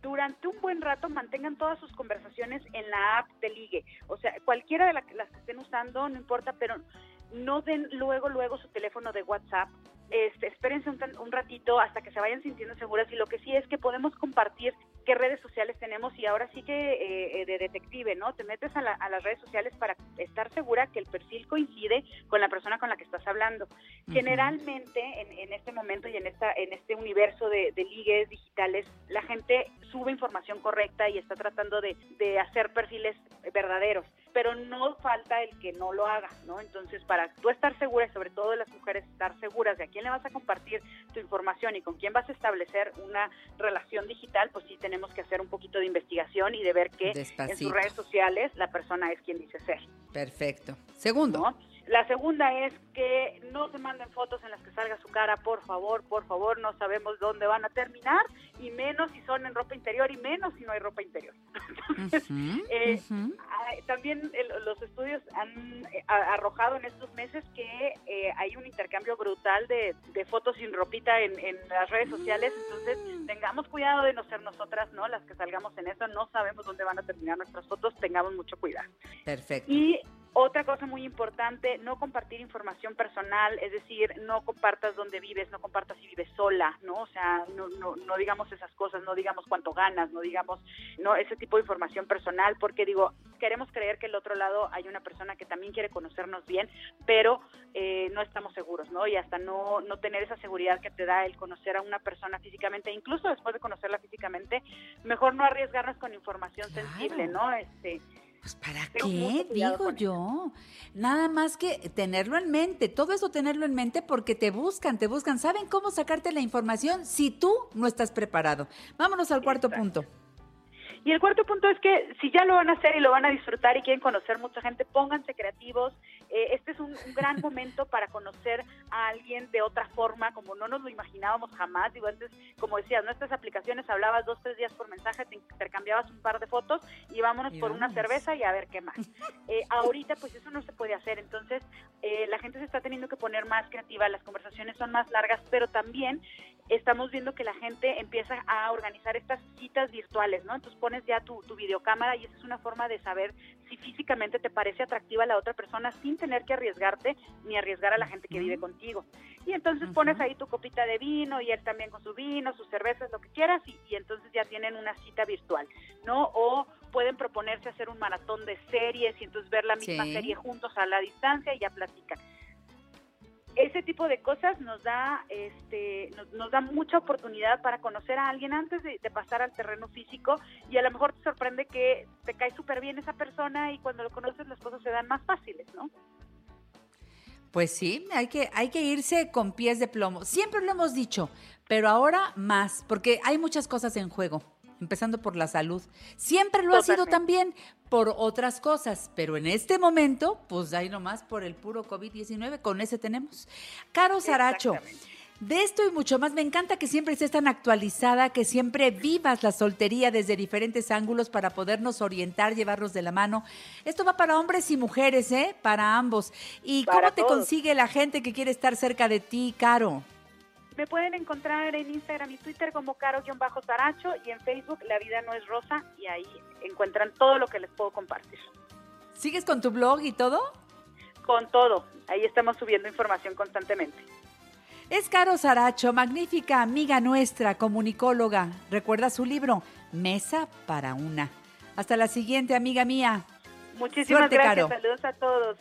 durante un buen rato mantengan todas sus conversaciones en la app de ligue. O sea, cualquiera de la- las que estén usando, no importa, pero no den luego, luego su teléfono de WhatsApp. Este, espérense un, un ratito hasta que se vayan sintiendo seguras y lo que sí es que podemos compartir qué redes sociales tenemos y ahora sí que eh, eh, de detective, ¿no? Te metes a, la- a las redes sociales para estar segura que el perfil coincide con la persona con la que estás hablando. Generalmente en, en este momento y en esta en este universo de, de ligues digitales, la gente sube información correcta y está tratando de, de hacer perfiles verdaderos, pero no falta el que no lo haga, ¿no? Entonces, para tú estar segura y sobre todo las mujeres estar seguras de a quién le vas a compartir tu información y con quién vas a establecer una relación digital, pues sí tenemos que hacer un poquito de investigación y de ver que en sus redes sociales la persona es quien dice ser. Perfecto. Segundo. ¿no? La segunda es que no se manden fotos en las que salga su cara, por favor, por favor, no sabemos dónde van a terminar, y menos si son en ropa interior, y menos si no hay ropa interior. Eh, ah, también el- los estudios han eh, arrojado en estos meses que eh, hay un intercambio brutal de, de fotos sin ropita en, en las redes sociales, entonces tengamos cuidado de no ser nosotras, ¿no? Las que salgamos en eso, no sabemos dónde van a terminar nuestras fotos, tengamos mucho cuidado. Perfecto. Y otra cosa muy importante, no compartir información personal, es decir, no compartas dónde vives, no compartas si vives sola, ¿no? O sea, no, no, no digamos esas cosas, no digamos cuánto ganas, no digamos, no, ese tipo de información personal, porque digo, queremos creer que el otro lado hay una persona que también quiere conocernos bien, pero eh, no estamos seguros, ¿no? Y hasta no, no tener esa seguridad que te da el conocer a una persona físicamente, incluso después de conocerla físicamente, mejor no arriesgarnos con información sensible, ¿no? Este, ¿Para Tengo qué? Digo yo. Nada más que tenerlo en mente. Todo eso tenerlo en mente porque te buscan, te buscan. ¿Saben cómo sacarte la información si tú no estás preparado? Vámonos al cuarto punto. Y el cuarto punto es que si ya lo van a hacer y lo van a disfrutar y quieren conocer mucha gente, pónganse creativos. Eh, este es un, un gran momento para conocer a alguien de otra forma, como no nos lo imaginábamos jamás. Digo, antes, como decías, nuestras aplicaciones hablabas dos, tres días por mensaje, te intercambiabas un par de fotos y vámonos Y por una cerveza y a ver qué más. Eh, ahorita, pues eso no se puede hacer. Entonces, eh, la gente se está teniendo que poner más creativa, las conversaciones son más largas, pero también estamos viendo que la gente empieza a organizar estas citas virtuales, ¿no? Entonces pones ya tu, tu videocámara y esa es una forma de saber si físicamente te parece atractiva la otra persona sin tener que arriesgarte ni arriesgar a la gente que vive contigo. Y entonces pones ahí tu copita de vino y él también con su vino, sus cervezas, lo que quieras y, y entonces ya tienen una cita virtual, ¿no? O pueden proponerse hacer un maratón de series y entonces ver la misma Sí. serie juntos a la distancia y ya platican ese tipo de cosas nos da este nos, nos da mucha oportunidad para conocer a alguien antes de, de pasar al terreno físico y a lo mejor te sorprende que te cae súper bien esa persona y cuando lo conoces las cosas se dan más fáciles, ¿no? Pues sí, hay que, hay que irse con pies de plomo. Siempre lo hemos dicho, pero ahora más, porque hay muchas cosas en juego, empezando por la salud. Siempre lo ha sido también por otras cosas, pero en este momento, pues ahí nomás por el puro COVID-19, con ese tenemos. Caro Saracho. De esto y mucho más, me encanta que siempre estés tan actualizada, que siempre vivas la soltería desde diferentes ángulos para podernos orientar, llevarnos de la mano. Esto va para hombres y mujeres, ¿eh? Para ambos. ¿Y Para cómo te todos. consigue la gente que quiere estar cerca de ti, Caro? Me pueden encontrar en Instagram y Twitter como caro-saracho y en Facebook La Vida No Es Rosa y ahí encuentran todo lo que les puedo compartir. ¿Sigues con tu blog y todo? Con todo, ahí estamos subiendo información constantemente. Es Caro Saracho, magnífica amiga nuestra, comunicóloga. Recuerda su libro, Mesa para una. Hasta la siguiente, amiga mía. Muchísimas Suerte, gracias, Caro. saludos a todos.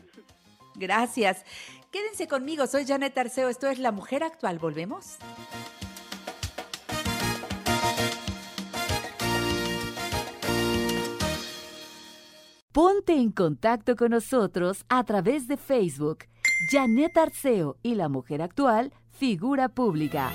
Gracias. Quédense conmigo, soy Janet Arceo, esto es La Mujer Actual. ¿Volvemos? Ponte en contacto con nosotros a través de Facebook. Janet Arceo y la mujer actual, figura pública.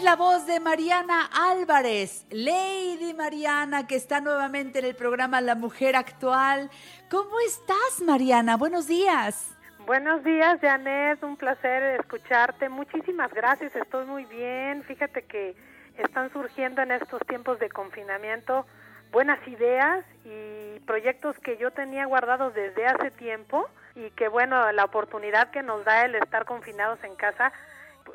Es la voz de Mariana Álvarez, Lady Mariana, que está nuevamente en el programa La Mujer Actual. ¿Cómo estás, Mariana? Buenos días. Buenos días, Janet. Un placer escucharte. Muchísimas gracias. Estoy muy bien. Fíjate que están surgiendo en estos tiempos de confinamiento buenas ideas y proyectos que yo tenía guardados desde hace tiempo y que, bueno, la oportunidad que nos da el estar confinados en casa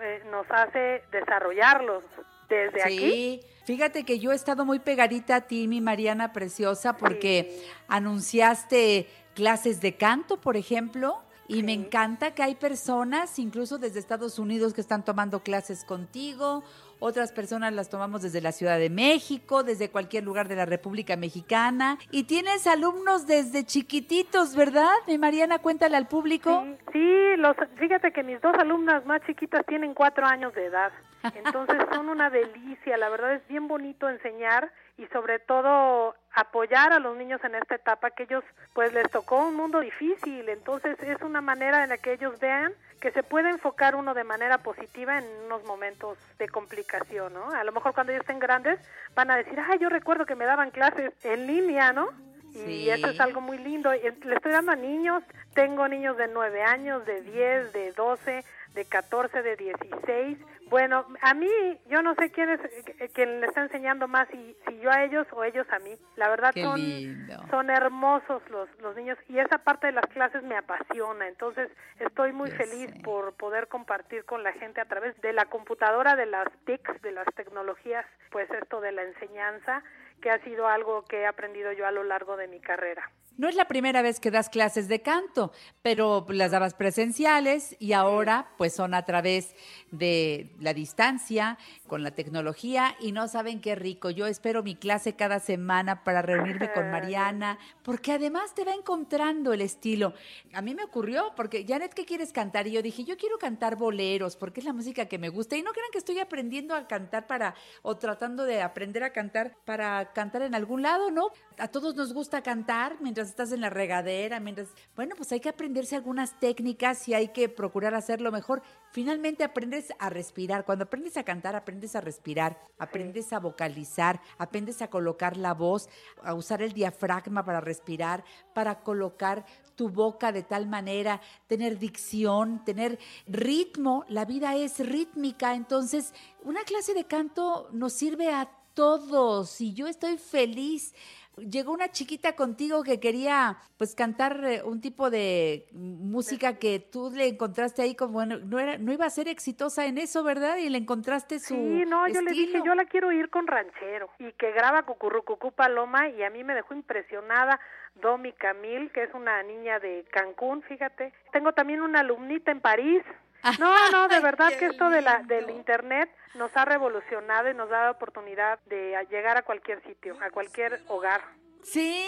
eh, nos hace desarrollarlos desde aquí. Sí, fíjate que yo he estado muy pegadita a ti, mi Mariana Preciosa, porque anunciaste clases de canto, por ejemplo, y me encanta que hay personas, incluso desde Estados Unidos, que están tomando clases contigo. Otras personas las tomamos desde la Ciudad de México, desde cualquier lugar de la República Mexicana. Y tienes alumnos desde chiquititos, ¿verdad? Mi Mariana, cuéntale al público. Sí, los, fíjate que mis dos alumnas más chiquitas tienen cuatro años de edad, entonces son una delicia, la verdad es bien bonito enseñar y sobre todo apoyar a los niños en esta etapa que ellos pues les tocó un mundo difícil, entonces es una manera en la que ellos vean que se puede enfocar uno de manera positiva en unos momentos de complicación, ¿no? A lo mejor cuando ellos estén grandes van a decir, ay, yo recuerdo que me daban clases en línea, ¿no? Y eso es algo muy lindo. Le estoy dando a niños, tengo niños de 9 años, de 10, de 12, de 14, de 16. Bueno, a mí, yo no sé quién es eh, quien le está enseñando más, si, si yo a ellos o ellos a mí. La verdad Qué son, lindo. son hermosos los, los niños y esa parte de las clases me apasiona. Entonces, estoy muy feliz por poder compartir con la gente a través de la computadora, de las TICs, de las tecnologías, pues esto de la enseñanza, que ha sido algo que he aprendido yo a lo largo de mi carrera. No es la primera vez que das clases de canto, pero las dabas presenciales y ahora pues son a través de la distancia, con la tecnología y no saben qué rico. Yo espero mi clase cada semana para reunirme con Mariana, porque además te va encontrando el estilo. A mí me ocurrió, porque Janet, ¿qué quieres cantar? Y yo dije, yo quiero cantar boleros, porque es la música que me gusta. Y no crean que estoy aprendiendo a cantar para, o tratando de aprender a cantar para cantar en algún lado, ¿no? A todos nos gusta cantar mientras estás en la regadera, mientras, bueno, pues hay que aprenderse algunas técnicas y hay que procurar hacerlo mejor. Finalmente aprendes a respirar. Cuando aprendes a cantar, aprendes a respirar, aprendes a vocalizar, aprendes a colocar la voz, a usar el diafragma para respirar, para colocar tu boca de tal manera, tener dicción, tener ritmo. La vida es rítmica, entonces una clase de canto nos sirve a todos y yo estoy feliz. Llegó una chiquita contigo que quería pues cantar eh, un tipo de música que tú le encontraste ahí como bueno, no era no iba a ser exitosa en eso, ¿verdad? Y le encontraste su Sí, no, yo le dije, yo la quiero ir con ranchero y que graba Cucurrucucú Paloma y a mí me dejó impresionada Domi Camil, que es una niña de Cancún, fíjate. Tengo también una alumnita en París No, no, de verdad que esto de la, del Internet nos ha revolucionado y nos ha dado oportunidad de llegar a cualquier sitio, a cualquier hogar. Sí,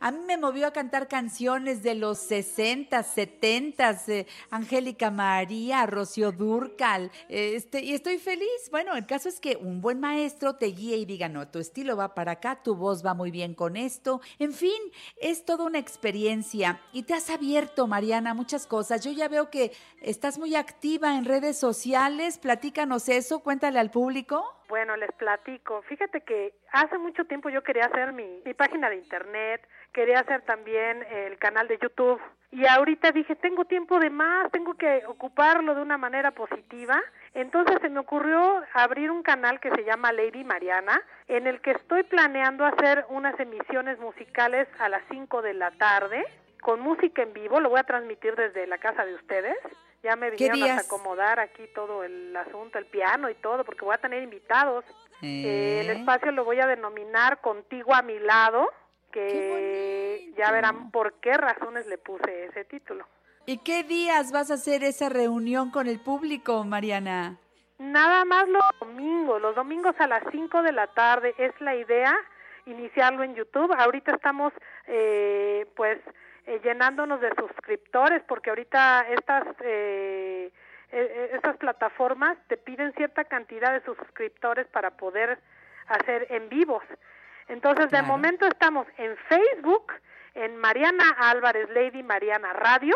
a mí me movió a cantar canciones de los 60, 70, eh, Angélica María, Rocío Durcal, este, y estoy feliz. Bueno, el caso es que un buen maestro te guíe y diga, no, tu estilo va para acá, tu voz va muy bien con esto. En fin, es toda una experiencia y te has abierto, Mariana, muchas cosas. Yo ya veo que estás muy activa en redes sociales, platícanos eso, cuéntale al público. Bueno, les platico. Fíjate que hace mucho tiempo yo quería hacer mi, página de internet, quería hacer también el canal de YouTube y ahorita dije, tengo tiempo de más, tengo que ocuparlo de una manera positiva. Entonces se me ocurrió abrir un canal que se llama Lady Mariana, en el que estoy planeando hacer unas emisiones musicales a las 5 de la tarde con música en vivo, lo voy a transmitir desde la casa de ustedes. Ya me vinieron a acomodar aquí todo el asunto, el piano y todo, porque voy a tener invitados. Eh, el espacio lo voy a denominar Contigo a mi lado, que ya verán por qué razones le puse ese título. ¿Y qué días vas a hacer esa reunión con el público, Mariana? Nada más los domingos, los domingos a las 5 de la tarde es la idea iniciarlo en YouTube. Ahorita estamos, eh, pues, eh, llenándonos de suscriptores, porque ahorita estas, eh, eh, estas plataformas te piden cierta cantidad de suscriptores para poder hacer en vivos. Entonces, de momento estamos en Facebook, en Mariana Álvarez Lady Mariana Radio,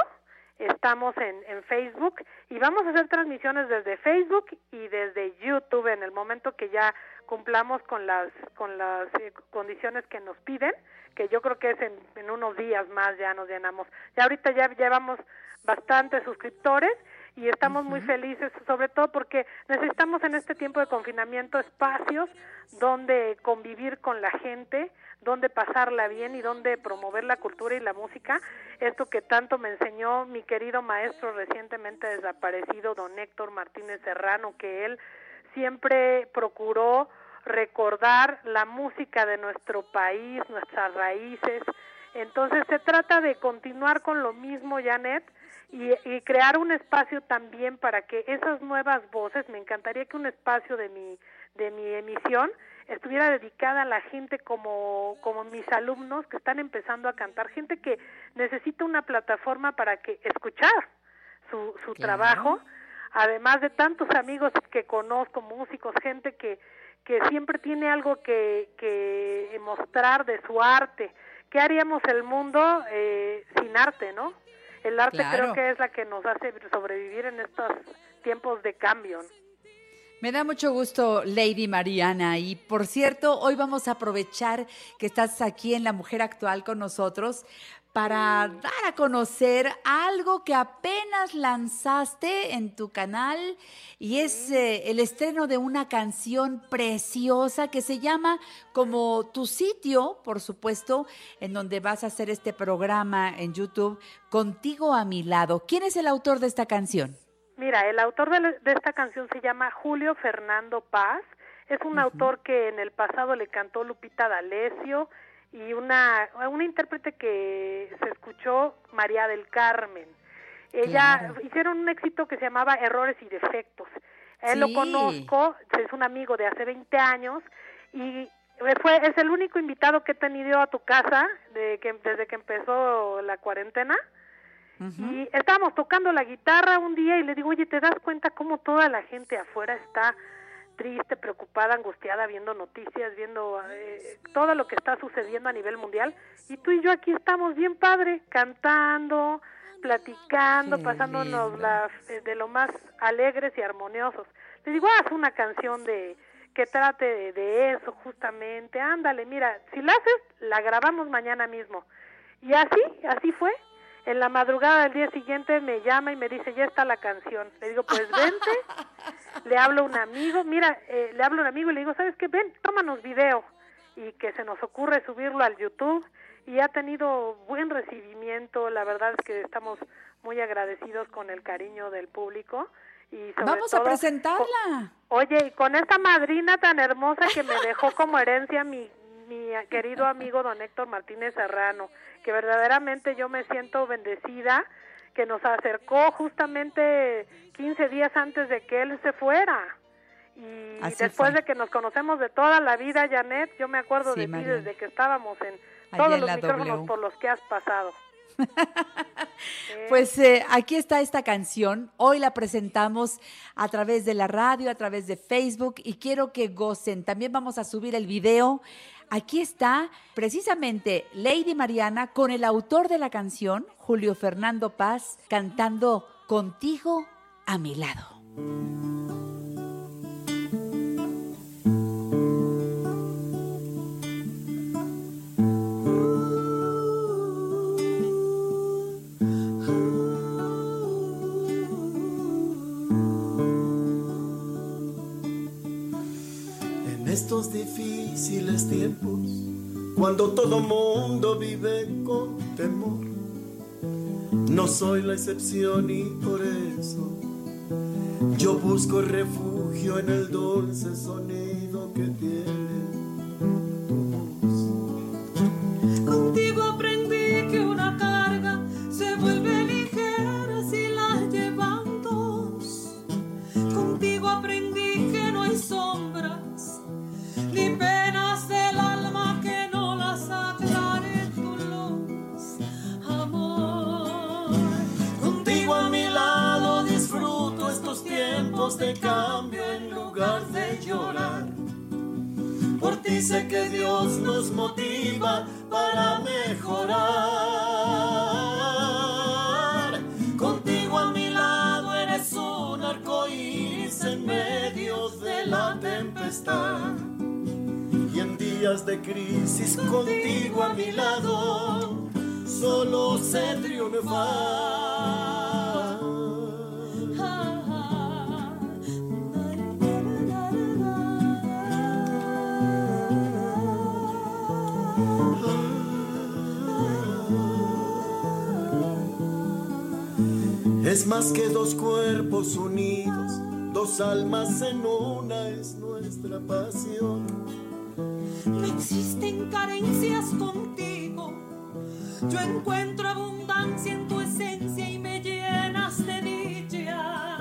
estamos en, en Facebook y vamos a hacer transmisiones desde Facebook y desde YouTube en el momento que ya cumplamos con las con las condiciones que nos piden que yo creo que es en, unos días más ya nos llenamos. Ya ahorita ya llevamos bastantes suscriptores y estamos muy felices, sobre todo porque necesitamos en este tiempo de confinamiento espacios donde convivir con la gente, donde pasarla bien y donde promover la cultura y la música. Esto que tanto me enseñó mi querido maestro recientemente desaparecido, don Héctor Martínez Serrano, que él siempre procuró recordar la música de nuestro país, nuestras raíces. Entonces se trata de continuar con lo mismo, Janet, y, y, crear un espacio también para que esas nuevas voces, me encantaría que un espacio de mi, de mi emisión estuviera dedicada a la gente como, como mis alumnos que están empezando a cantar, gente que necesita una plataforma para que escuchar su, su trabajo, además de tantos amigos que conozco, músicos, gente que que siempre tiene algo que, que mostrar de su arte. ¿Qué haríamos el mundo eh, sin arte, no? El arte creo que es la que nos hace sobrevivir en estos tiempos de cambio. Me da mucho gusto, Lady Mariana. Y por cierto, hoy vamos a aprovechar que estás aquí en La Mujer Actual con nosotros para dar a conocer algo que apenas lanzaste en tu canal y es eh, el estreno de una canción preciosa que se llama como tu sitio, por supuesto, en donde vas a hacer este programa en YouTube, Contigo a mi lado. ¿Quién es el autor de esta canción? Mira, el autor de, esta canción se llama Julio Fernando Paz. Es un autor que en el pasado le cantó Lupita D'Alessio, y una, una intérprete que se escuchó, María del Carmen. Ella hicieron un éxito que se llamaba Errores y Defectos. Él lo conozco, es un amigo de hace 20 años y fue es el único invitado que he tenido a tu casa de que desde que empezó la cuarentena. Y estábamos tocando la guitarra un día y le digo, "Oye, ¿te das cuenta cómo toda la gente afuera está triste, preocupada, angustiada, viendo noticias, viendo eh, todo lo que está sucediendo a nivel mundial. Y tú y yo aquí estamos bien padre, cantando, platicando, pasándonos la, eh, de lo más alegres y armoniosos. Le digo, haz una canción de que trate de, eso justamente, ándale, mira, si la haces, la grabamos mañana mismo. Y así, así fue. En la madrugada del día siguiente me llama y me dice, ya está la canción. Le digo, pues vente. le hablo a un amigo, mira, eh, le hablo a un amigo y le digo, ¿sabes qué? Ven, tómanos video. Y que se nos ocurre subirlo al YouTube. Y ha tenido buen recibimiento. La verdad es que estamos muy agradecidos con el cariño del público. Y Vamos a presentarla. oye, y con esta madrina tan hermosa que me dejó como herencia mi, mi querido amigo don Héctor Martínez Serrano que verdaderamente yo me siento bendecida que nos acercó justamente 15 días antes de que él se fuera. Y Así después fue. de que nos conocemos de toda la vida, Janet, yo me acuerdo Sí, de ti desde que estábamos en todos en los micrófonos W. por los que has pasado. Pues eh, aquí está esta canción. Hoy la presentamos a través de la radio, a través de Facebook y quiero que gocen. También vamos a subir el video. Aquí está precisamente Lady Mariana con el autor de la canción, Julio Fernando Paz, cantando Contigo a mi lado. Tiempos, cuando todo mundo vive con temor, no soy la excepción y por eso yo busco refugio en el dulce sonido que tiene de cambio en lugar de llorar. Por ti sé que Dios nos motiva para mejorar. Contigo a mi lado eres un arco iris en medio de la tempestad. Y en días de crisis contigo a mi lado solo sé triunfar. Es más que dos cuerpos unidos, dos almas en una es nuestra pasión. No existen carencias contigo. Yo encuentro abundancia en tu esencia y me llenas de dicha,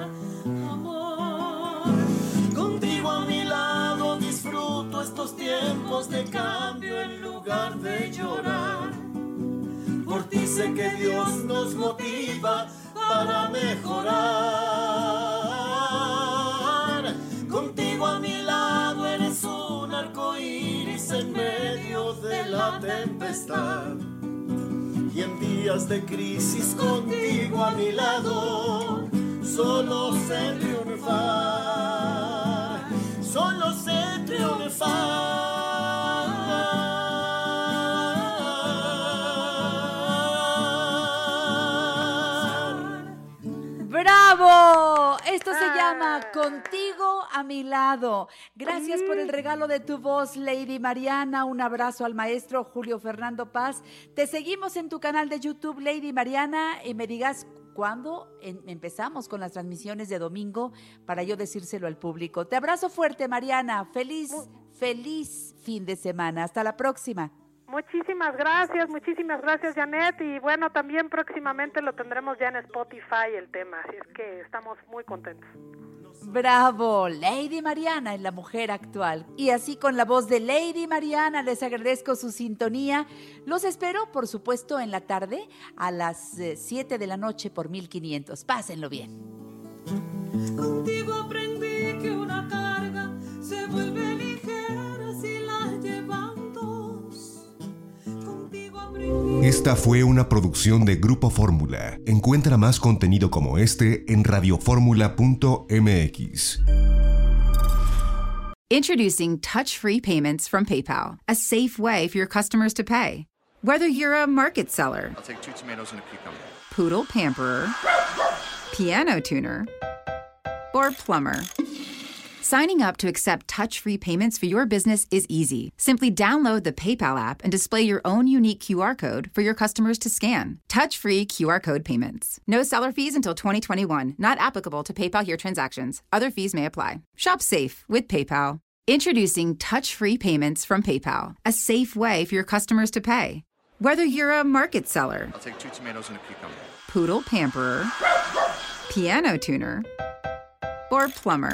amor. Contigo a mi lado disfruto estos tiempos de cambio en lugar de llorar. Por ti sé que Dios nos motiva para mejorar. Contigo a mi lado eres un arco iris en medio de la tempestad. Y en días de crisis contigo a mi lado, solo sé triunfar. Solo sé triunfar. Contigo a mi lado. Gracias por el regalo de tu voz, Lady Mariana. Un abrazo al maestro Julio Fernando Paz. Te seguimos en tu canal de YouTube, Lady Mariana, y me digas cuándo empezamos con las transmisiones de domingo para yo decírselo al público. Te abrazo fuerte, Mariana. Feliz, feliz fin de semana. Hasta la próxima. Muchísimas gracias, muchísimas gracias Janet y bueno, también próximamente lo tendremos ya en Spotify el tema, así es que estamos muy contentos. Bravo, Lady Mariana es la mujer actual. Y así con la voz de Lady Mariana les agradezco su sintonía. Los espero, por supuesto, en la tarde a las 7 de la noche por 1500. Pásenlo bien. Esta fue una producción de Grupo Fórmula. Encuentra más contenido como este en radioformula.mx. Introducing touch free payments from PayPal, a safe way for your customers to pay. Whether you're a market seller, I'll take two tomatoes and a cucumber. poodle pamperer, piano tuner, or plumber. Signing up to accept touch free payments for your business is easy. Simply download the PayPal app and display your own unique QR code for your customers to scan. Touch free QR code payments. No seller fees until 2021, not applicable to PayPal here transactions. Other fees may apply. Shop safe with PayPal. Introducing touch free payments from PayPal, a safe way for your customers to pay. Whether you're a market seller, I'll take two tomatoes and a cucumber. poodle pamperer, piano tuner, or plumber.